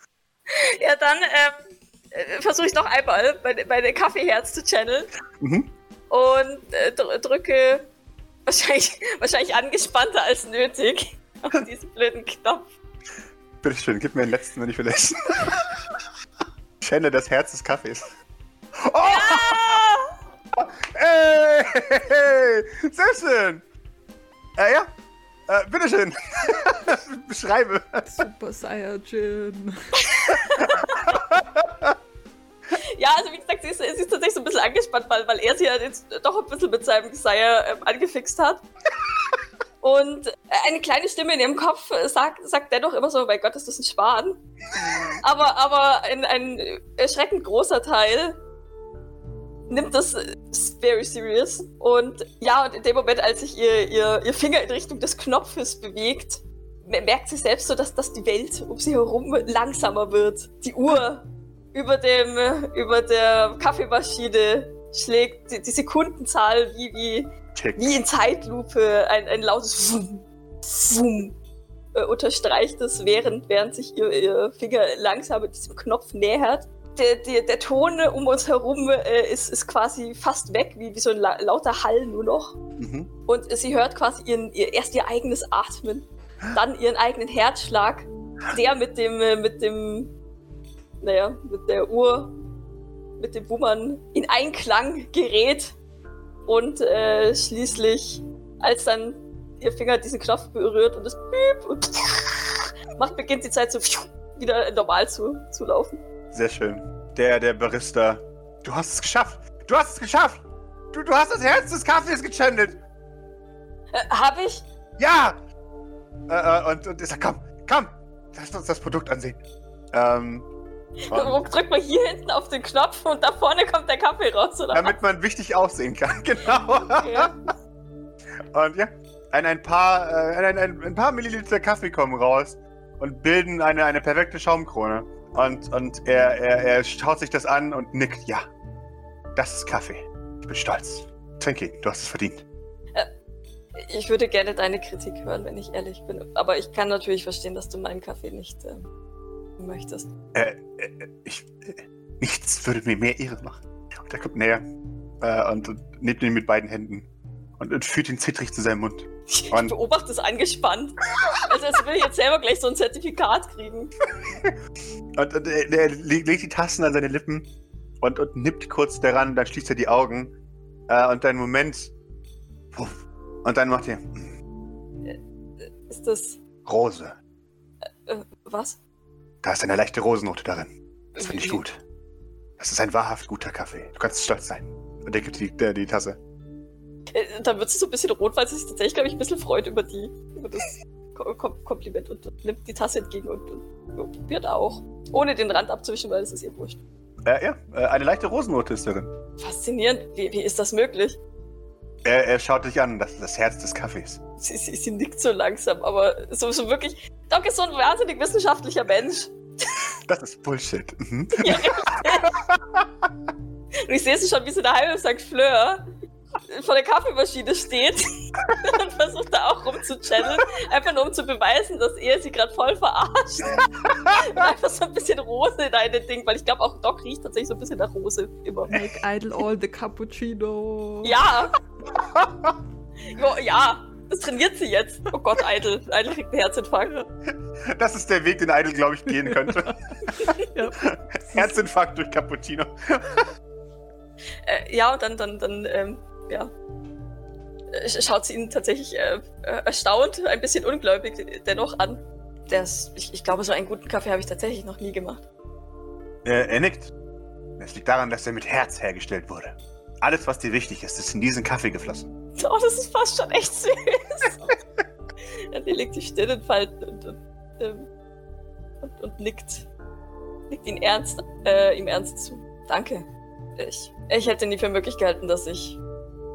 Ja, dann ähm, äh, versuche ich noch einmal meine, meine Kaffeeherz zu channeln. Mhm. Und äh, drücke wahrscheinlich, wahrscheinlich angespannter als nötig auf diesen blöden Knopf. Bitteschön, gib mir den letzten, wenn ich verlässt. Channel das Herz des Kaffees. Oh! Ja! Ey! Sehr schön! Äh, ja, äh, bitteschön. Beschreibe. Super Saiyajin. Ja, also wie gesagt, sie ist, sie ist, tatsächlich so ein bisschen angespannt, weil, weil er sie ja jetzt doch ein bisschen mit seinem Sire ähm, angefixt hat. Und eine kleine Stimme in ihrem Kopf sagt, sagt dennoch immer so, mein Gott, ist das ein Schwan. aber, aber ein, ein erschreckend großer Teil nimmt das very serious. Und ja, und in dem Moment, als sich ihr, ihr, ihr Finger in Richtung des Knopfes bewegt, merkt sie selbst so, dass, dass die Welt um sie herum langsamer wird. Die Uhr über, dem, über der Kaffeemaschine schlägt die, die Sekundenzahl wie, wie, wie in Zeitlupe ein, ein lautes Wum, Wum, äh, unterstreicht es, während, während sich ihr, ihr Finger langsam mit diesem Knopf nähert der, der, der Ton um uns herum äh, ist, ist quasi fast weg, wie, wie so ein la lauter Hall nur noch. Mhm. Und sie hört quasi ihren, ihr, erst ihr eigenes Atmen, dann ihren eigenen Herzschlag, der mit dem, äh, mit dem, naja, mit der Uhr, mit dem Wummern in Einklang gerät. Und äh, schließlich, als dann ihr Finger diesen Knopf berührt und es piep und macht, beginnt die Zeit so wieder normal zu, zu laufen. Sehr schön. Der, der Barista. Du hast es geschafft. Du hast es geschafft. Du, du hast das Herz des Kaffees gechannelt. Äh, hab ich? Ja. Äh, äh, und, und ich sag, komm, komm. Lass uns das Produkt ansehen. Ähm. Drück mal hier hinten auf den Knopf und da vorne kommt der Kaffee raus, oder? Damit man wichtig aussehen kann, genau. Okay. und ja, ein, ein, paar, äh, ein, ein, ein paar Milliliter Kaffee kommen raus und bilden eine, eine perfekte Schaumkrone. Und, und er, er, er schaut sich das an und nickt. Ja, das ist Kaffee. Ich bin stolz. Twinkie, du hast es verdient. Äh, ich würde gerne deine Kritik hören, wenn ich ehrlich bin. Aber ich kann natürlich verstehen, dass du meinen Kaffee nicht äh, möchtest. Äh, äh, ich, äh, nichts würde mir mehr Ehre machen. Und er kommt näher äh, und, und nimmt ihn mit beiden Händen und, und führt ihn zittrig zu seinem Mund. Ich und beobachte es angespannt. Also als will ich jetzt selber gleich so ein Zertifikat kriegen. Und, und er, er, legt die Tasten an seine Lippen und, und nippt kurz daran, dann schließt er die Augen. Äh, und dann Moment. Puff, und dann macht er. Äh, ist das. Rose. Äh, äh, was? Da ist eine leichte Rosennote darin. Das finde ich gut. Das ist ein wahrhaft guter Kaffee. Du kannst stolz sein. Und er gibt die, die, die Tasse. Äh, dann wird sie so ein bisschen rot, weil sie sich tatsächlich, glaube ich, ein bisschen freut über, die, über das Kom Kompliment und, nimmt die Tasse entgegen und, und probiert auch. Ohne den Rand abzuwischen, weil es ist ihr wurscht. Äh, ja, äh, eine leichte Rosennote ist darin. Faszinierend. Wie, wie ist das möglich? Er, er schaut dich an, das ist das Herz des Kaffees. Sie, sie, sie nickt so langsam, aber so, so wirklich. Doc ist so ein wahnsinnig wissenschaftlicher Mensch. Das ist Bullshit. Mhm. Ja, und ich sehe sie schon, wie sie daheim sagt, Fleur vor der Kaffeemaschine steht und versucht da auch rumzuchanneln, einfach nur um zu beweisen, dass er sie gerade voll verarscht. und einfach so ein bisschen Rose in einem Ding, weil ich glaube auch Doc riecht tatsächlich so ein bisschen nach Rose immer. Make idle all the cappuccino. Ja. ja. Das trainiert sie jetzt. Oh Gott, Idle. Idle kriegt einen Herzinfarkt. Das ist der Weg, den Idle, glaube ich, gehen könnte. ja. Herzinfarkt durch Cappuccino. Äh, ja, und dann, dann, dann ähm, ja, schaut sie ihn tatsächlich äh, äh, erstaunt, ein bisschen ungläubig dennoch an. Das, ich, ich glaube, so einen guten Kaffee habe ich tatsächlich noch nie gemacht. Er, er nickt. Es liegt daran, dass er mit Herz hergestellt wurde. Alles, was dir wichtig ist, ist in diesen Kaffee geflossen. Oh, das ist fast schon echt süß. er legt die Stirn in Falten und, und, ähm, und, und, nickt. Nickt ihn ernst, äh, ihm ernst zu. Danke. Ich, ich hätte nie für möglich gehalten, dass ich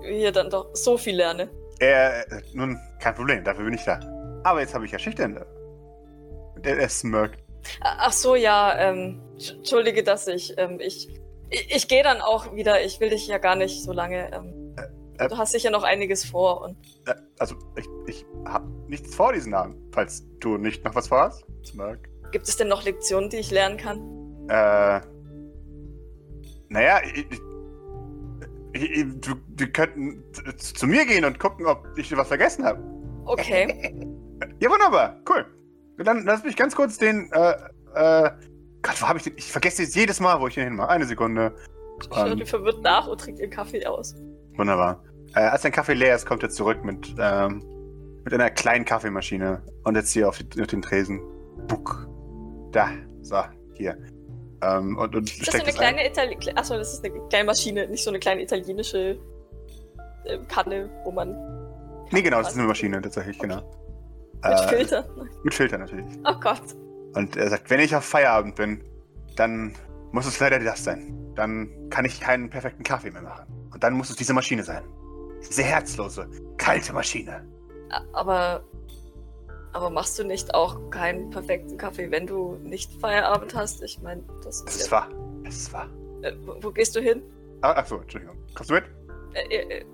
hier dann doch so viel lerne. Äh, nun, kein Problem, dafür bin ich da. Aber jetzt habe ich ja Schüchternde. Der, der smirkt. Ach so, ja, ähm, entschuldige, dass ich, ähm, ich, ich, ich gehe dann auch wieder. Ich will dich ja gar nicht so lange, ähm, Äh, du hast sicher noch einiges vor. Und äh, also, ich, ich habe nichts vor diesen Abend, falls du nicht noch was vorhast. Mark. Gibt es denn noch Lektionen, die ich lernen kann? Äh. Naja, ich, ich, du, wir könnten zu mir gehen und gucken, ob ich was vergessen habe. Okay. ja, wunderbar. Cool. Dann lass mich ganz kurz den, äh, äh, Gott, wo habe ich den? Ich vergesse jetzt jedes Mal, wo ich den hinmache. Eine Sekunde. Schaut um, verwirrt nach und trinkt ihren Kaffee aus. Wunderbar. Äh, als dein Kaffee leer ist, kommt er zurück mit, ähm, mit einer kleinen Kaffeemaschine und jetzt hier auf, die, auf den Tresen. Buck. Da. So, hier. Ähm, und, und ist das so eine kleine Itali Achso, das ist eine kleine Maschine, nicht so eine kleine italienische äh, Kanne, wo man. Nee, genau, das ist eine Maschine tatsächlich, genau. Mit äh, Filter? Mit Filter natürlich. Oh Gott. Und er sagt, wenn ich auf Feierabend bin, dann muss es leider das sein. Dann kann ich keinen perfekten Kaffee mehr machen. Und dann muss es diese Maschine sein. Diese herzlose, kalte Maschine. Aber aber machst du nicht auch keinen perfekten Kaffee, wenn du nicht Feierabend hast? Ich meine, das ist. Das ist wahr. Das ist wahr. Äh, wo, wo, gehst du hin? Ah, ach so, Entschuldigung. Kommst du mit? Äh, äh, äh,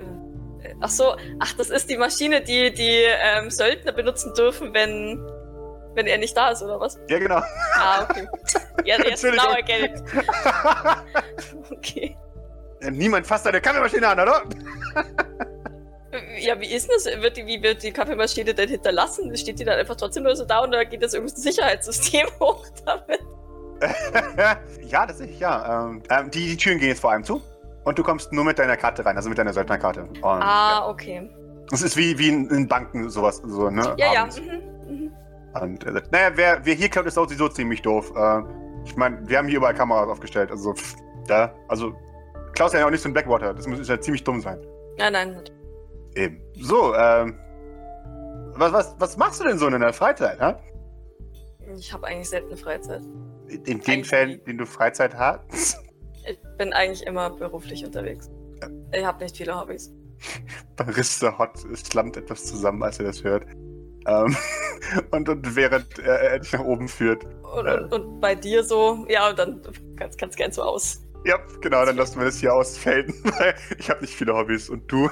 ach so, ach, das ist die Maschine, die die ähm, Söldner benutzen dürfen, wenn, wenn er nicht da ist, oder was? Ja, genau. Ah, okay. Ja, jetzt genau Geld. okay. Niemand fasst deine Kaffeemaschine an, oder? Ja, wie ist das? Wird die, wie wird die Kaffeemaschine denn hinterlassen? Steht die dann einfach trotzdem nur so da und da geht das irgendein Sicherheitssystem hoch damit? ja, das ist ja. Ähm, ähm, die, die Türen gehen jetzt vor allem zu und du kommst nur mit deiner Karte rein, also mit deiner Söldnerkarte. Und, ah, ja. okay. Es ist wie, wie in, in, Banken sowas, so, ne? Ja, Abends. ja. Mhm, mhm. Und äh, naja, wer, wer hier klaut, ist sowieso ziemlich doof. Äh, ich meine, wir haben hier überall Kameras aufgestellt, also, pff, ja, also, klaust ja auch nicht so ein Blackwater, das muss ja ziemlich dumm sein. Nein, nein. Eben. So, ähm. Was, was, was machst du denn so in deiner Freizeit, ha? Ich habe eigentlich selten Freizeit. In, in den Fällen, in denen du Freizeit hast? Ich bin eigentlich immer beruflich unterwegs. Ja. Ich habe nicht viele Hobbys. Barista Hot slammt etwas zusammen, als er das hört. Ähm, und, und während er, er dich nach oben führt. Und, äh, und, bei dir so, ja, und dann kannst du gern so aus. Ja, genau, dann lassen wir das hier ausfelden, weil ich habe nicht viele Hobbys und du.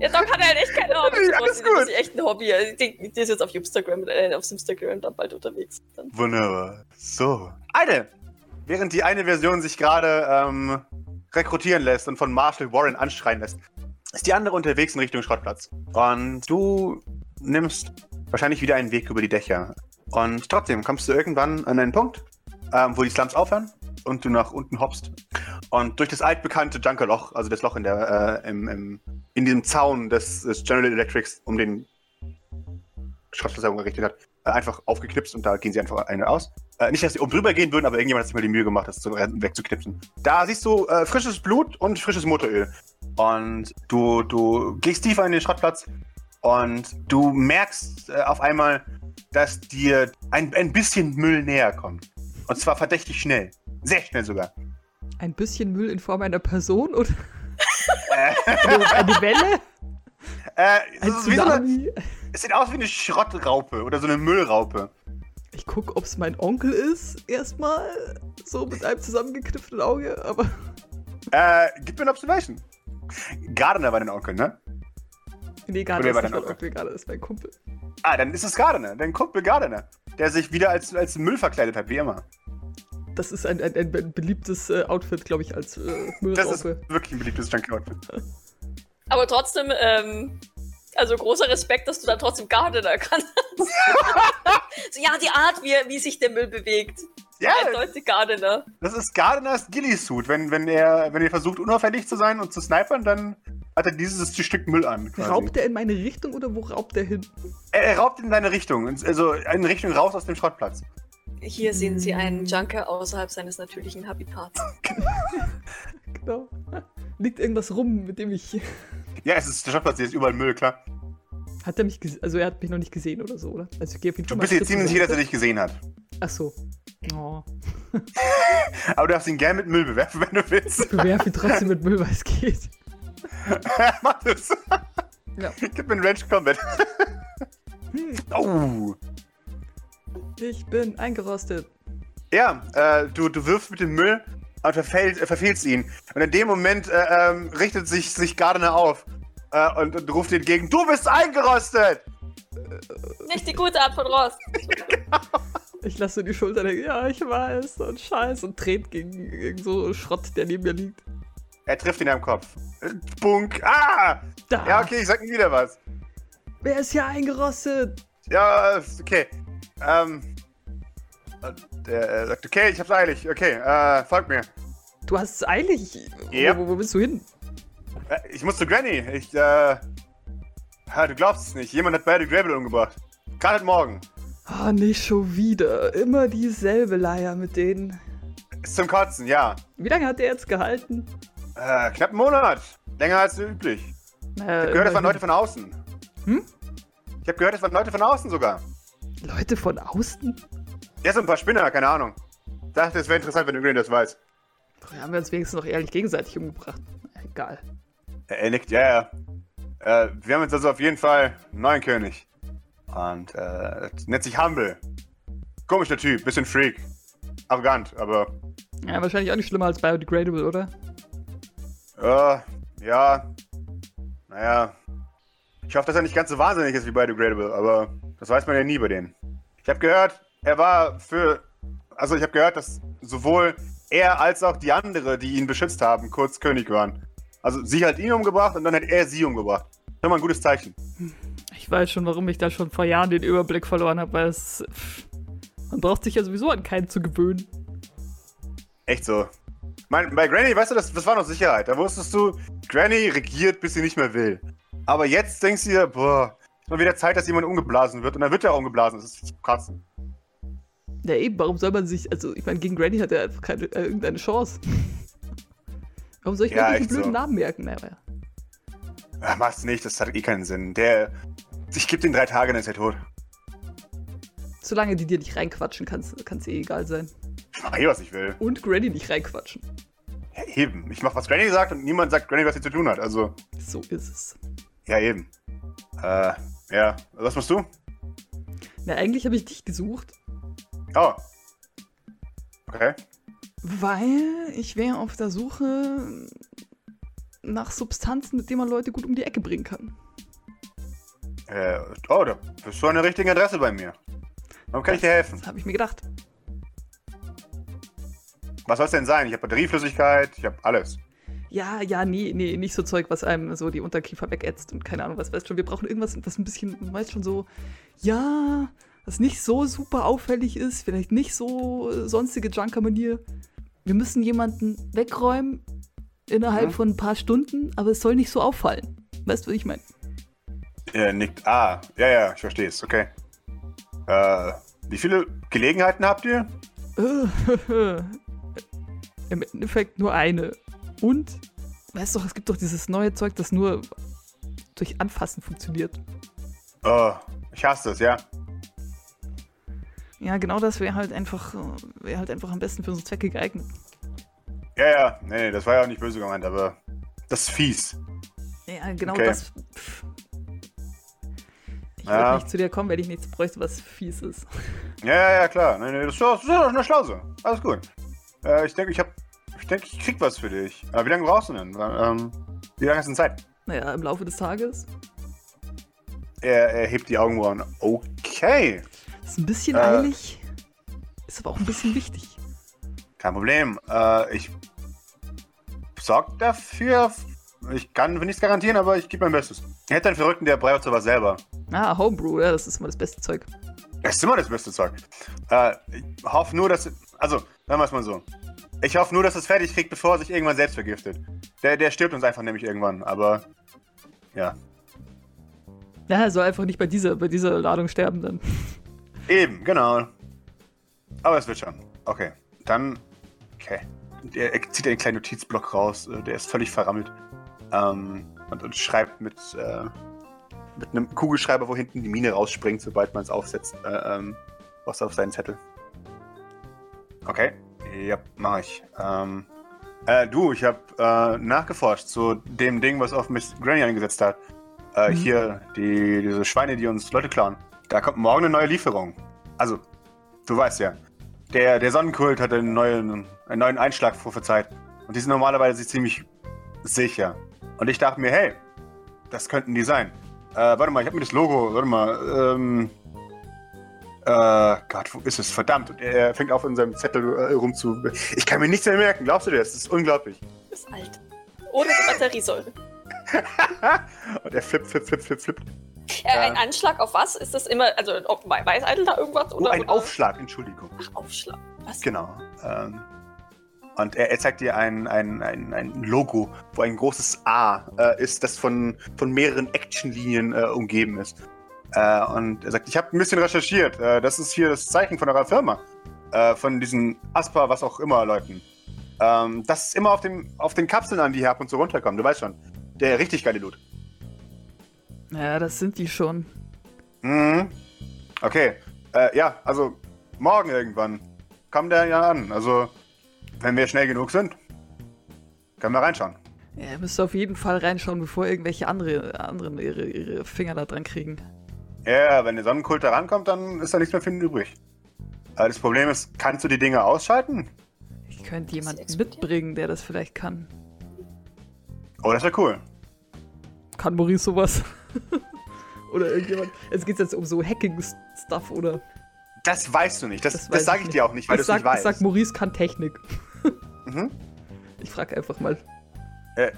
ja, Doc hat halt echt keine Hobbys. Ja, alles gut. Das ist echt ein Hobby. Die, die ist jetzt auf Instagram, äh, auf Instagram dann bald unterwegs. Dann. Wunderbar. So. Eine! Während die eine Version sich gerade ähm, rekrutieren lässt und von Marshall Warren anschreien lässt, ist die andere unterwegs in Richtung Schrottplatz. Und du nimmst wahrscheinlich wieder einen Weg über die Dächer. Und trotzdem kommst du irgendwann an einen Punkt, ähm, wo die Slums aufhören und du nach unten hoppst. Und durch das altbekannte Junkerloch, also das Loch in, der, äh, im, im, in diesem Zaun des, des, General Electrics, um den Schrottversorgung errichtet hat, äh, einfach aufgeknipst und da gehen sie einfach eine aus. Äh, nicht, dass sie oben drüber gehen würden, aber irgendjemand hat sich mal die Mühe gemacht, das zu, wegzuknipsen. Da siehst du äh, frisches Blut und frisches Motoröl. Und du, du gehst tiefer in den Schrottplatz und du merkst äh, auf einmal, dass dir ein, ein bisschen Müll näher kommt. Und zwar verdächtig schnell. Sehr schnell sogar. Ein bisschen Müll in Form einer Person oder eine Welle? Äh, ein so, so eine, es sieht aus wie eine Schrottraupe oder so eine Müllraupe. Ich gucke, ob es mein Onkel ist, erstmal. So mit einem zusammengekniffenen Auge, aber. Äh, gib mir eine Observation. Gardner war dein Onkel, ne? Nee, Gardner ist nicht mein Onkel, Gardner ist mein Kumpel. Ah, dann ist es Gardner, dein Kumpel Gardner, der sich wieder als, als Müll verkleidet hat, wie immer. Das ist ein, ein, ein beliebtes äh, Outfit, glaube ich, als äh, Müllraupe. Das ist wirklich ein beliebtes Junkie-Outfit. Aber trotzdem, ähm, also großer Respekt, dass du da trotzdem Gardener kannst. so, ja, die Art, wie, wie sich der Müll bewegt. Ja, eindeutig Gardener. Das ist Gardeners Gilly-Suit. Wenn, wenn, er, wenn er versucht, unauffällig zu sein und zu snipern, dann hat er dieses Stück Müll an. Quasi. Raubt er in meine Richtung oder wo raubt er hin? Er, er raubt in deine Richtung. Also in Richtung raus aus dem Schrottplatz. Hier sehen Sie einen Junker außerhalb seines natürlichen Habitats. genau. Liegt irgendwas rum, mit dem ich. Ja, es ist der Schrottplatz, hier ist überall Müll, klar. Hat er mich gesehen? Also er hat mich noch nicht gesehen oder so, oder? Also ich gehe auf jeden Fall Du bist jetzt ziemlich sicher, dass er dich gesehen hat. Ach so. Oh. Aber du darfst ihn gerne mit Müll bewerfen, wenn du willst. Ich bewerfe ihn trotzdem mit Müll, weil es geht. Mach das. Ja. Gib mir einen Range Combat. Hm. Oh. Ich bin eingerostet. Ja, äh, du, du wirfst mit dem Müll und verfehlt, äh, verfehlt ihn. Und in dem Moment äh, ähm, richtet sich, sich Gardner auf äh, und, und, ruft ihn entgegen: Du bist eingerostet! Nicht die gute Art von Rost. genau. Ich lasse die Schulter denken, ja, ich weiß, und Scheiß, und dreht gegen, gegen so Schrott, der neben mir liegt. Er trifft ihn am Kopf. Bunk. Ah! Da. Ja, okay, ich sag nie wieder was. Wer ist hier eingerostet? Ja, okay. Ähm. Der sagt, okay, ich hab's eilig. Okay, äh, folgt mir. Du hast es eilig? Ja. Wo, wo, bist du hin? Äh, ich muss zu Granny. Ich, äh. Du glaubst es nicht. Jemand hat beide Grable umgebracht. Gerade heute Morgen. Ah, oh, nicht schon wieder. Immer dieselbe Leier mit denen. Ist zum Kotzen, ja. Wie lange hat der jetzt gehalten? Äh, knapp einen Monat. Länger als üblich. Äh, ich hab gehört, es waren Leute von außen. Hm? Ich hab gehört, es waren Leute von außen sogar. Leute von außen? Ja, so ein paar Spinner, keine Ahnung. Ich dachte, es wäre interessant, wenn irgendjemand das weiß. Doch, haben wir uns wenigstens noch ehrlich gegenseitig umgebracht. Egal. Er nickt, ja, ja. Äh, wir haben jetzt also auf jeden Fall einen neuen König. Und äh, nennt sich Humble. Komischer Typ, bisschen Freak. Arrogant, aber. Ja, wahrscheinlich auch nicht schlimmer als Biodegradable, oder? Äh, ja. Naja. Ich hoffe, dass er nicht ganz so wahnsinnig ist wie Biodegradable, aber das weiß man ja nie bei denen. Ich habe gehört, er war für. Also, ich habe gehört, dass sowohl er als auch die andere, die ihn beschützt haben, kurz König waren. Also, sie hat ihn umgebracht und dann hat er sie umgebracht. Das ist immer ein gutes Zeichen. Ich weiß schon, warum ich da schon vor Jahren den Überblick verloren habe, weil es. Man braucht sich ja sowieso an keinen zu gewöhnen. Echt so. Mein, bei Granny, weißt du, das, das war noch Sicherheit. Da wusstest du, Granny regiert, bis sie nicht mehr will. Aber jetzt denkst du dir, boah, ist mal wieder Zeit, dass jemand umgeblasen wird. Und dann wird er auch umgeblasen. Das ist krass. Ja, eben, warum soll man sich. Also, ich meine, gegen Granny hat er einfach keine, äh, irgendeine Chance. warum soll ich ja, mir diesen blöden so. Namen merken? Naja. Ach, machst du nicht, das hat eh keinen Sinn. Der. Ich gebe den drei Tage, dann ist er tot. Solange die dir nicht reinquatschen, kann es eh egal sein. Ich mach eh, was ich will. Und Granny nicht reinquatschen. Ja, eben. Ich mach, was Granny sagt und niemand sagt Granny, was sie zu tun hat. Also. So ist es. Ja, eben. Äh, ja. Was machst du? Na, eigentlich habe ich dich gesucht. Oh. Okay. Weil ich wäre auf der Suche nach Substanzen, mit denen man Leute gut um die Ecke bringen kann. Äh, oh, da bist du an der richtigen Adresse bei mir. Warum kann ich dir helfen? Das habe ich mir gedacht. Was soll es denn sein? Ich habe Batterieflüssigkeit, ich habe alles. Ja, ja, nee, nee, nicht so Zeug, was einem so die Unterkiefer wegätzt und keine Ahnung, was weißt schon. Wir brauchen irgendwas, was ein bisschen, weißt schon so, ja, was nicht so super auffällig ist, vielleicht nicht so äh, sonstige Junker-Manier. Wir müssen jemanden wegräumen innerhalb hm? von ein paar Stunden, aber es soll nicht so auffallen. Weißt du, was ich meine? Er nickt. Ah, ja, ja, ich verstehe es, okay. Äh, wie viele Gelegenheiten habt ihr? Im Endeffekt nur eine. Und, weißt du es gibt doch dieses neue Zeug, das nur durch Anfassen funktioniert. Oh, ich hasse das, ja. Ja, genau das wäre halt einfach, wäre halt einfach am besten für unsere Zwecke geeignet. Ja, ja, nee, das war ja auch nicht böse gemeint, aber das ist fies. Ja, genau okay. das. Pff. Ich ja. würde nicht zu dir kommen, wenn ich nichts bräuchte, was fies ist. Ja, ja, ja, klar. Nee, nee, das ist doch eine Schlause. Alles gut. Äh, ich denke, ich hab. Ich denke, ich krieg was für dich. Aber wie lange brauchst du denn? Ähm, wie lange hast du denn Zeit? Naja, im Laufe des Tages. Er, er hebt die Augenbrauen. Okay. Ist ein bisschen äh, eilig. Ist aber auch ein bisschen wichtig. Kein Problem. Äh, ich sorg dafür. Ich kann nichts garantieren, aber ich gebe mein Bestes. Ich hätte einen Verrückten, der braucht sowas selber. Ah, Homebrew, ja, das ist immer das beste Zeug. Das ist immer das beste Zeug. Äh, ich hoffe nur, dass. Also, sagen wir es mal so. Ich hoffe nur, dass es fertig kriegt, bevor er sich irgendwann selbst vergiftet. Der, der stirbt uns einfach nämlich irgendwann, aber. Ja. Ja, er soll einfach nicht bei dieser, bei dieser Ladung sterben dann. Eben, genau. Aber es wird schon. Okay. Dann. Okay. Er, er zieht einen kleinen Notizblock raus, äh, der ist völlig verrammelt. Ähm, und, und, schreibt mit, äh, mit einem Kugelschreiber, wo hinten die Mine rausspringt, sobald man es aufsetzt, äh, ähm, was auf seinen Zettel. Okay. Ja, mach ich. Ähm, äh, du, ich hab äh, nachgeforscht zu dem Ding, was auf Miss Granny eingesetzt hat. Äh, mhm. Hier, die, diese Schweine, die uns Leute klauen. Da kommt morgen eine neue Lieferung. Also, du weißt ja. der, der Sonnenkult hat einen neuen, einen neuen Einschlag prophezeit. Und die sind normalerweise ziemlich sicher. Und ich dachte mir, hey, das könnten die sein. Äh, warte mal, ich habe mir das Logo, warte mal, ähm, äh, Gott, wo ist es? Verdammt. Und er fängt auf in seinem Zettel äh, rum zu. Ich kann mir nichts mehr merken, glaubst du das? Das ist unglaublich. Du bist alt. Ohne die Batteriesäure. und er flippt, flippt, flippt, flippt, flippt. Äh, ein Anschlag auf was? Ist das immer, also weiß Eitel da irgendwas? Oder, oh, ein oder? Aufschlag, Entschuldigung. Ach, Aufschlag. Was? Genau. Ähm, und er, er, zeigt dir ein, ein, ein, ein, Logo, wo ein großes A äh, ist, das von, von mehreren Actionlinien äh, umgeben ist. Äh, und er sagt, ich habe ein bisschen recherchiert. Äh, das ist hier das Zeichen von eurer Firma. Äh, von diesen Aspa, was auch immer, Leuten. Ähm, das ist immer auf, dem, auf den Kapseln an, die hier ab und zu runterkommen. Du weißt schon. Der richtig geile Loot. Ja, das sind die schon. Mhm. Okay. Äh, ja, also morgen irgendwann kommt der ja an. Also, wenn wir schnell genug sind, können wir reinschauen. Ja, ihr müsst auf jeden Fall reinschauen, bevor irgendwelche andere, anderen ihre, ihre Finger da dran kriegen. Ja, wenn der Sonnenkult da rankommt, dann ist da nichts mehr für ihn übrig. Aber das Problem ist, kannst du die Dinge ausschalten? Ich könnte jemanden mitbringen, der das vielleicht kann. Oh, das wäre cool. Kann Maurice sowas? oder irgendjemand? Es geht jetzt um so Hacking-Stuff, oder? Das weißt du nicht. Das, das, das sage ich, ich dir auch nicht, weil du es nicht weißt. Ich sag, Maurice kann Technik. Mhm. Ich frage einfach mal. Äh,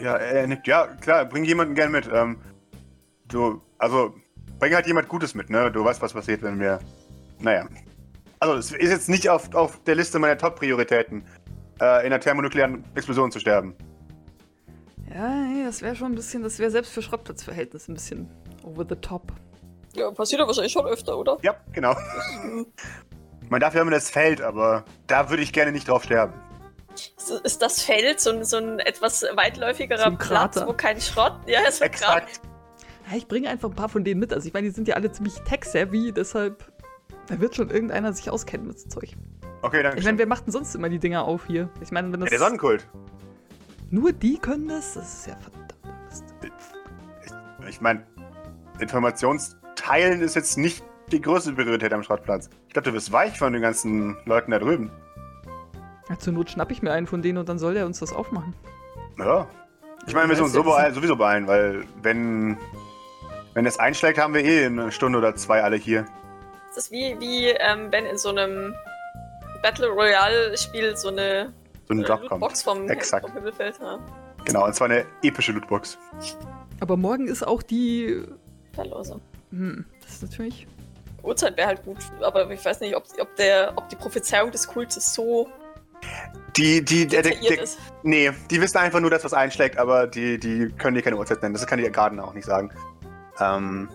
ja, er nickt. Ja, klar, bring jemanden gern mit. Ähm, du, also, bring halt jemand Gutes mit, ne? Du weißt, was passiert, wenn wir. Naja. Also, es ist jetzt nicht auf, auf der Liste meiner Top-Prioritäten, äh, in einer thermonuklearen Explosion zu sterben. Ja, nee, das wäre schon ein bisschen, das wäre selbst für Schrottplatzverhältnisse ein bisschen over the top. Ja, passiert ja wahrscheinlich schon öfter, oder? Ja, genau. Man darf ja immer das Feld, aber da würde ich gerne nicht drauf sterben. Ist das Feld so ein, so ein etwas weitläufigerer so Platz, wo kein Schrott? Ja, ist Exakt. Ja, ich bringe einfach ein paar von denen mit. Also ich meine, die sind ja alle ziemlich tech-savvy, deshalb da wird schon irgendeiner sich auskennen mit so Zeug. Okay, danke. Ich meine, wer macht denn sonst immer die Dinger auf hier? Ich meine, wenn das. Ja, der Sonnenkult. Nur die können das? Das ist ja verdammt ich meine, Informationsteilen ist jetzt nicht die größte Priorität am Schrottplatz. Ich glaube, du wirst weich von den ganzen Leuten da drüben. Ja, zur Not schnapp ich mir einen von denen und dann soll er uns das aufmachen. Ja. Ich meine, wir müssen uns so beeilen, sowieso beeilen, weil wenn wenn es einschlägt, haben wir eh eine Stunde oder zwei alle hier. Das ist wie, wie ähm, wenn in so einem Battle Royale-Spiel so eine, so eine Lootbox vom, Exakt. vom Himmel fällt. Ja. Genau, und zwar eine epische Lootbox. Aber morgen ist auch die. Verlosung. Hm, das ist natürlich. Uhrzeit wäre halt gut, aber ich weiß nicht, ob, ob, der, ob die Prophezeiung des Kultes so. Die, die, der, der, der, nee, die wissen einfach nur, dass was einschlägt, aber die, die können dir keine Uhrzeit nennen. Das kann die Garden auch nicht sagen. Ähm,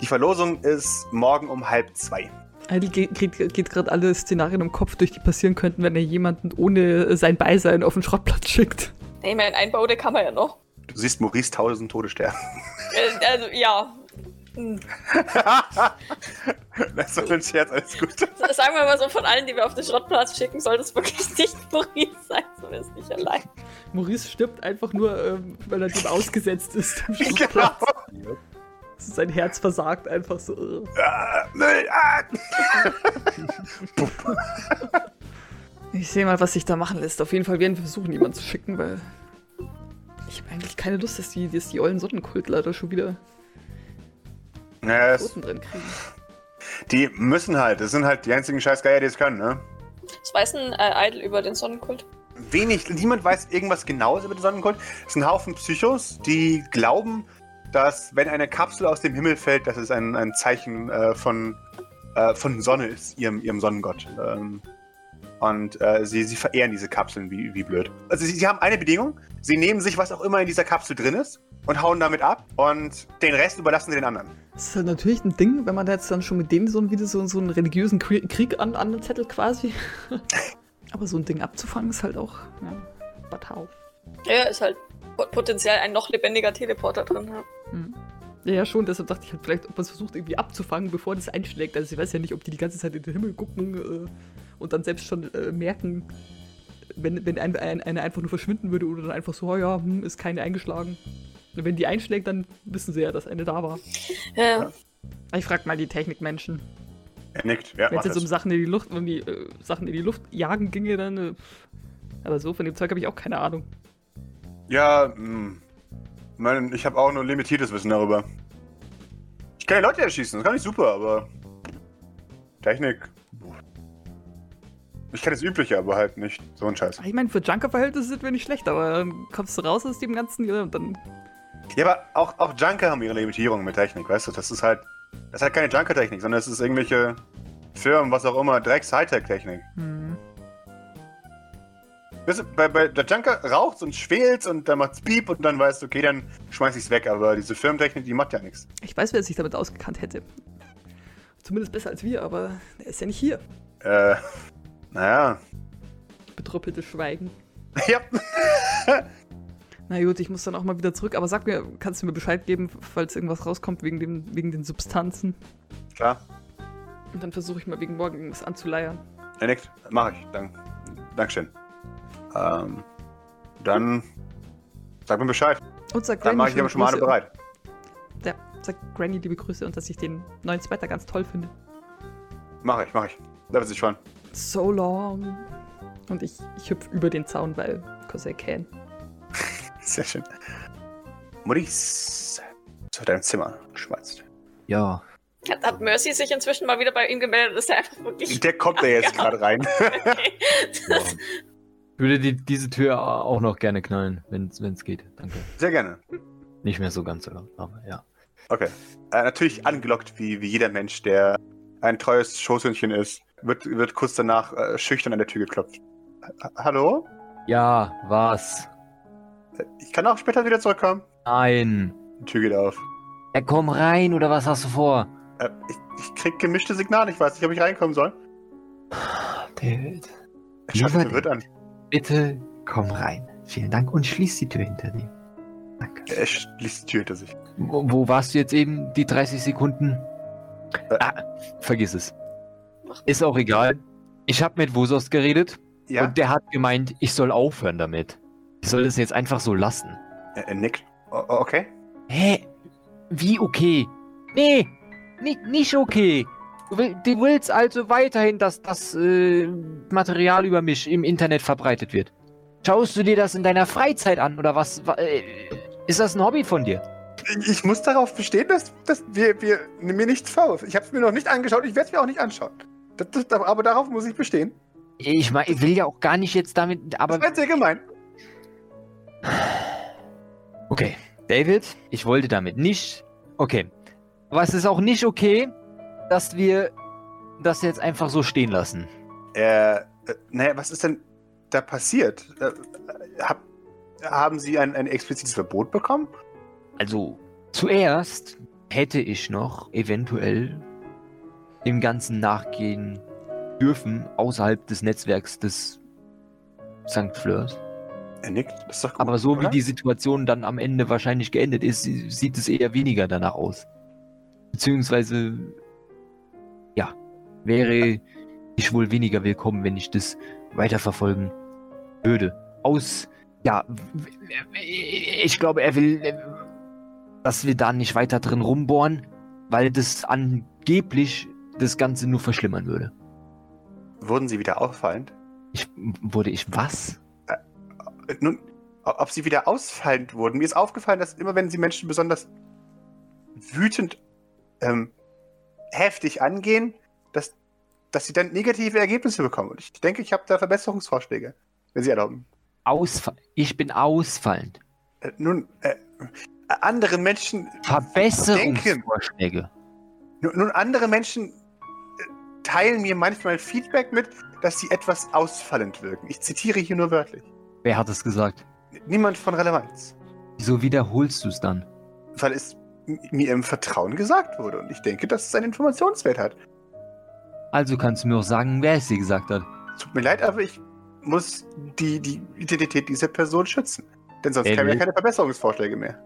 die Verlosung ist morgen um halb zwei. Heidel geht, geht, gerade alle Szenarien im Kopf durch, die passieren könnten, wenn er jemanden ohne sein Beisein auf den Schrottplatz schickt. Ich meine, Einbaude kann man ja noch. Du siehst Maurice tausend Tode sterben. Äh, also, ja. Das ist ein Scherz, alles gut. Sagen wir mal so, von allen, die wir auf den Schrottplatz schicken, soll das wirklich nicht Maurice sein, so ist nicht allein. Maurice stirbt einfach nur, ähm, weil er dem ausgesetzt ist. Genau. Sein Herz versagt einfach so. ich sehe mal, was sich da machen lässt. Auf jeden Fall werden wir versuchen, jemanden zu schicken, weil ich habe eigentlich keine Lust, dass die, dass die ollen Sonnenkultler da schon wieder ja, Toten drin kriegen. Die müssen halt. Das sind halt die einzigen Scheißgeier, die es können, ne? Was weiß ein äh, Idol über den Sonnenkult? Wenig. Niemand weiß irgendwas Genaues über den Sonnenkult. Es sind ein Haufen Psychos, die glauben, dass wenn eine Kapsel aus dem Himmel fällt, dass es ein, ein Zeichen äh, von, äh, von Sonne ist, ihrem, ihrem Sonnengott. Ähm, und äh, sie, sie verehren diese Kapseln wie, wie blöd. Also sie, sie haben eine Bedingung, sie nehmen sich, was auch immer in dieser Kapsel drin ist, und hauen damit ab und den Rest überlassen sie den anderen. Das ist halt natürlich ein Ding, wenn man da jetzt dann schon mit denen so, wieder so, so einen religiösen Krieg an, an den Zettel quasi. Aber so ein Ding abzufangen ist halt auch, ja, Batau. Ja, ist halt potenziell ein noch lebendiger Teleporter drin. Mhm. Ja, schon, deshalb dachte ich halt vielleicht, ob man es versucht irgendwie abzufangen, bevor das einschlägt. Also ich weiß ja nicht, ob die die ganze Zeit in den Himmel gucken äh, und dann selbst schon äh, merken, wenn, wenn ein, ein, eine einfach nur verschwinden würde oder dann einfach so, oh ja, hm, ist keine eingeschlagen. Und wenn die einschlägt, dann wissen sie ja, dass eine da war. Ja. Ich frag mal die Technikmenschen. Er nickt, ja. Wenn es jetzt um Sachen in die Luft, um die äh, Sachen in die Luft jagen ginge, dann. Äh, aber so von dem Zeug habe ich auch keine Ahnung. Ja, mh. Hm. Mein, ich habe auch nur limitiertes Wissen darüber. Ich kann die Leute erschießen, das kann ich super, aber. Technik. Ich kann das Übliche, aber halt nicht so ein Scheiß. Ich meine, für Junker-Verhältnisse sind wir nicht schlecht, aber dann kommst du raus aus dem Ganzen und dann. Ja, aber auch, auch Junker haben ihre Limitierungen mit Technik, weißt du? Das ist halt. Das ist halt keine Junker-Technik, sondern es ist irgendwelche Firmen, was auch immer, Drecks-Hightech-Technik. Hm. Weißt du, bei, bei der Junker raucht und schwelt und dann macht's Piep und dann weißt du, okay, dann schmeiß ich's weg, aber diese Firmentechnik, die macht ja nichts. Ich weiß, wer sich damit ausgekannt hätte. Zumindest besser als wir, aber er ist ja nicht hier. Äh, naja. Betröppelte Schweigen. ja. Na gut, ich muss dann auch mal wieder zurück, aber sag mir, kannst du mir Bescheid geben, falls irgendwas rauskommt wegen, dem, wegen den Substanzen? Klar. Und dann versuche ich mal wegen morgen irgendwas anzuleiern. Ja, nickt. Mach ich. Dank. Dankeschön. Ähm, dann sag mir Bescheid. Und sag Granny Dann mache ich aber schon mal bereit. Ja, sag Granny liebe Grüße und dass ich den neuen Zweiter ganz toll finde. Mach ich, mach ich. Da wird sich freuen. So long. Und ich, ich hüpf über den Zaun, weil cause I can. Sehr schön. Maurice, zu deinem Zimmer schmeißt. Ja. Hat, hat, Mercy sich inzwischen mal wieder bei ihm gemeldet? Ist er einfach wirklich. Der kommt da jetzt gerade rein. okay. ja. Ich würde die, diese Tür auch noch gerne knallen, wenn es geht. Danke. Sehr gerne. Nicht mehr so ganz so laut, aber ja. Okay. Äh, natürlich angelockt wie, wie jeder Mensch, der ein treues Schoßhündchen ist, wird, wird kurz danach äh, schüchtern an der Tür geklopft. H Hallo? Ja, was? Ich kann auch später wieder zurückkommen. Nein. Die Tür geht auf. Ja, komm rein, oder was hast du vor? Äh, ich, ich krieg gemischte Signale, ich weiß nicht, ob ich reinkommen soll. David. Er schaut mich verwirrt an. Bitte komm rein. Vielen Dank und schließ die Tür hinter dir. Danke. Er schließt die Tür hinter sich. Wo, wo warst du jetzt eben, die 30 Sekunden? Äh. Ah, vergiss es. Ist auch egal. Ich habe mit Wusos geredet ja? und der hat gemeint, ich soll aufhören damit. Ich soll das jetzt einfach so lassen. Er nickt. O okay. Hä? Wie okay? Nee, nicht, nicht okay. Du, willst also weiterhin, dass das äh, Material über mich im Internet verbreitet wird. Schaust du dir das in deiner Freizeit an oder was? Äh, ist das ein Hobby von dir? Ich muss darauf bestehen, dass, dass wir, wir mir nichts vorwürfen. Ich habe es mir noch nicht angeschaut, ich werde es mir auch nicht anschauen. Das, das, aber darauf muss ich bestehen. Ich, mein, ich will ja auch gar nicht jetzt damit, aber. Das wäre sehr gemein. Okay, David, ich wollte damit nicht. Okay. Aber es ist auch nicht okay, dass wir das jetzt einfach so stehen lassen. Äh, äh naja, was ist denn da passiert? Äh, hab, haben Sie ein, ein explizites Verbot bekommen? Also, zuerst hätte ich noch eventuell dem Ganzen nachgehen dürfen, außerhalb des Netzwerks des St. Fleurs. Er nickt, ist doch gut, Aber so oder? wie die Situation dann am Ende wahrscheinlich geendet ist, sieht es eher weniger danach aus. Beziehungsweise, ja, wäre ich wohl weniger willkommen, wenn ich das weiterverfolgen würde. Aus, ja, ich glaube, er will, dass wir da nicht weiter drin rumbohren, weil das angeblich das Ganze nur verschlimmern würde. Wurden Sie wieder auffallend? Ich, wurde ich was? Äh, nun, ob Sie wieder ausfallend wurden. Mir ist aufgefallen, dass immer wenn Sie Menschen besonders wütend ähm, heftig angehen, dass, dass Sie dann negative Ergebnisse bekommen. Und ich denke, ich habe da Verbesserungsvorschläge, wenn Sie erlauben. Ausfall. Ich bin ausfallend. Äh, nun, äh, andere Menschen. Verbesserungsvorschläge. Nun, nun, andere Menschen teilen mir manchmal Feedback mit, dass sie etwas ausfallend wirken. Ich zitiere hier nur wörtlich. Wer hat es gesagt? Niemand von Relevanz. Wieso wiederholst du es dann? Weil es mir im Vertrauen gesagt wurde und ich denke, dass es einen Informationswert hat. Also kannst du mir auch sagen, wer es dir gesagt hat. Tut mir leid, aber ich muss die, die Identität dieser Person schützen. Denn sonst kämen ja keine Verbesserungsvorschläge mehr.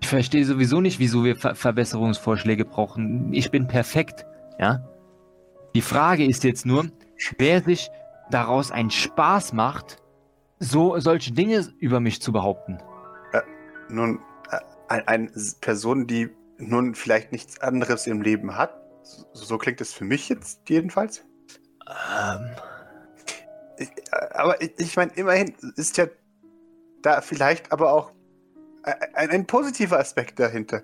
Ich verstehe sowieso nicht, wieso wir Ver Verbesserungsvorschläge brauchen. Ich bin perfekt. Ja? Die Frage ist jetzt nur, wer sich daraus einen Spaß macht, so solche Dinge über mich zu behaupten. Äh, nun, äh, eine ein Person, die nun vielleicht nichts anderes im Leben hat, So, so klingt es für mich jetzt jedenfalls. Ähm. Ich, aber ich, ich meine, immerhin ist ja da vielleicht aber auch ein, ein, positiver Aspekt dahinter.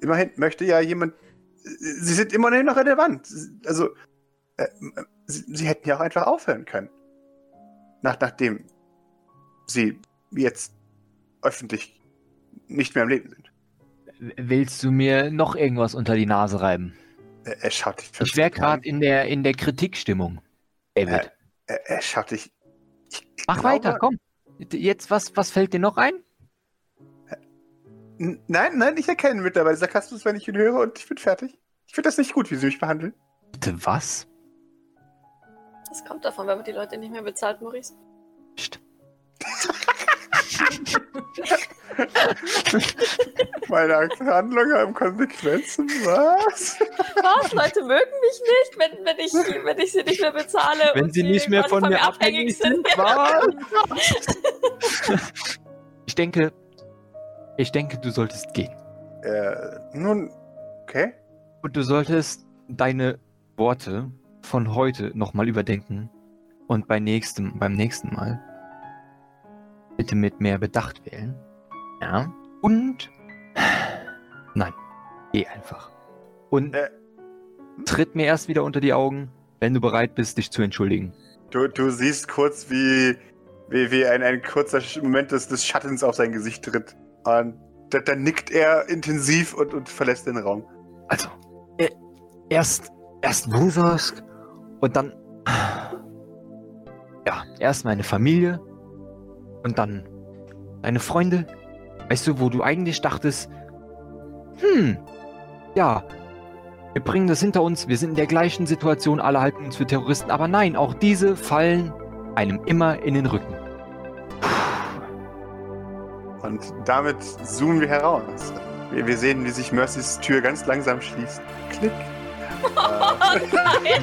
Immerhin möchte ja jemand. Sie sind immer noch relevant. Also, äh, sie, sie, hätten ja auch einfach aufhören können. Nach, nachdem sie jetzt öffentlich nicht mehr am Leben sind. Willst du mir noch irgendwas unter die Nase reiben? Er, er schaut dich Ich wäre gerade in der, in der Kritikstimmung, David. Er, er, er schaut dich. Mach glaube, weiter, komm. Jetzt, was, was fällt dir noch ein? Nein, nein, ich erkenne mittlerweile Sarkasmus, wenn ich ihn höre und ich bin fertig. Ich finde das nicht gut, wie sie mich behandeln. Bitte was? Das kommt davon, wenn man die Leute nicht mehr bezahlt, Maurice. Psst. Meine Handlungen haben Konsequenzen, was? Was? Leute mögen mich nicht, wenn, wenn, ich, wenn ich sie nicht mehr bezahle. Wenn sie nicht mehr von, von mir abhängig sind. sind. Was? ich denke, ich denke, du solltest gehen. Äh, nun, okay. Und du solltest deine Worte von heute nochmal überdenken und bei nächstem, beim nächsten Mal bitte mit mehr Bedacht wählen. Ja. Und. Nein. Geh einfach. Und äh. tritt mir erst wieder unter die Augen, wenn du bereit bist, dich zu entschuldigen. Du, du siehst kurz, wie, wie, wie ein, ein kurzer Moment des, des Schattens auf sein Gesicht tritt. Und dann, dann nickt er intensiv und, und verlässt den Raum. Also, äh, erst, erst Wusask und dann. Ja, erst meine Familie und dann deine Freunde. Weißt du, wo du eigentlich dachtest, hm, ja, wir bringen das hinter uns, wir sind in der gleichen Situation, alle halten uns für Terroristen, aber nein, auch diese fallen einem immer in den Rücken. Und damit zoomen wir heraus. Wir, wir sehen, wie sich Mercys Tür ganz langsam schließt. Klick. Oh,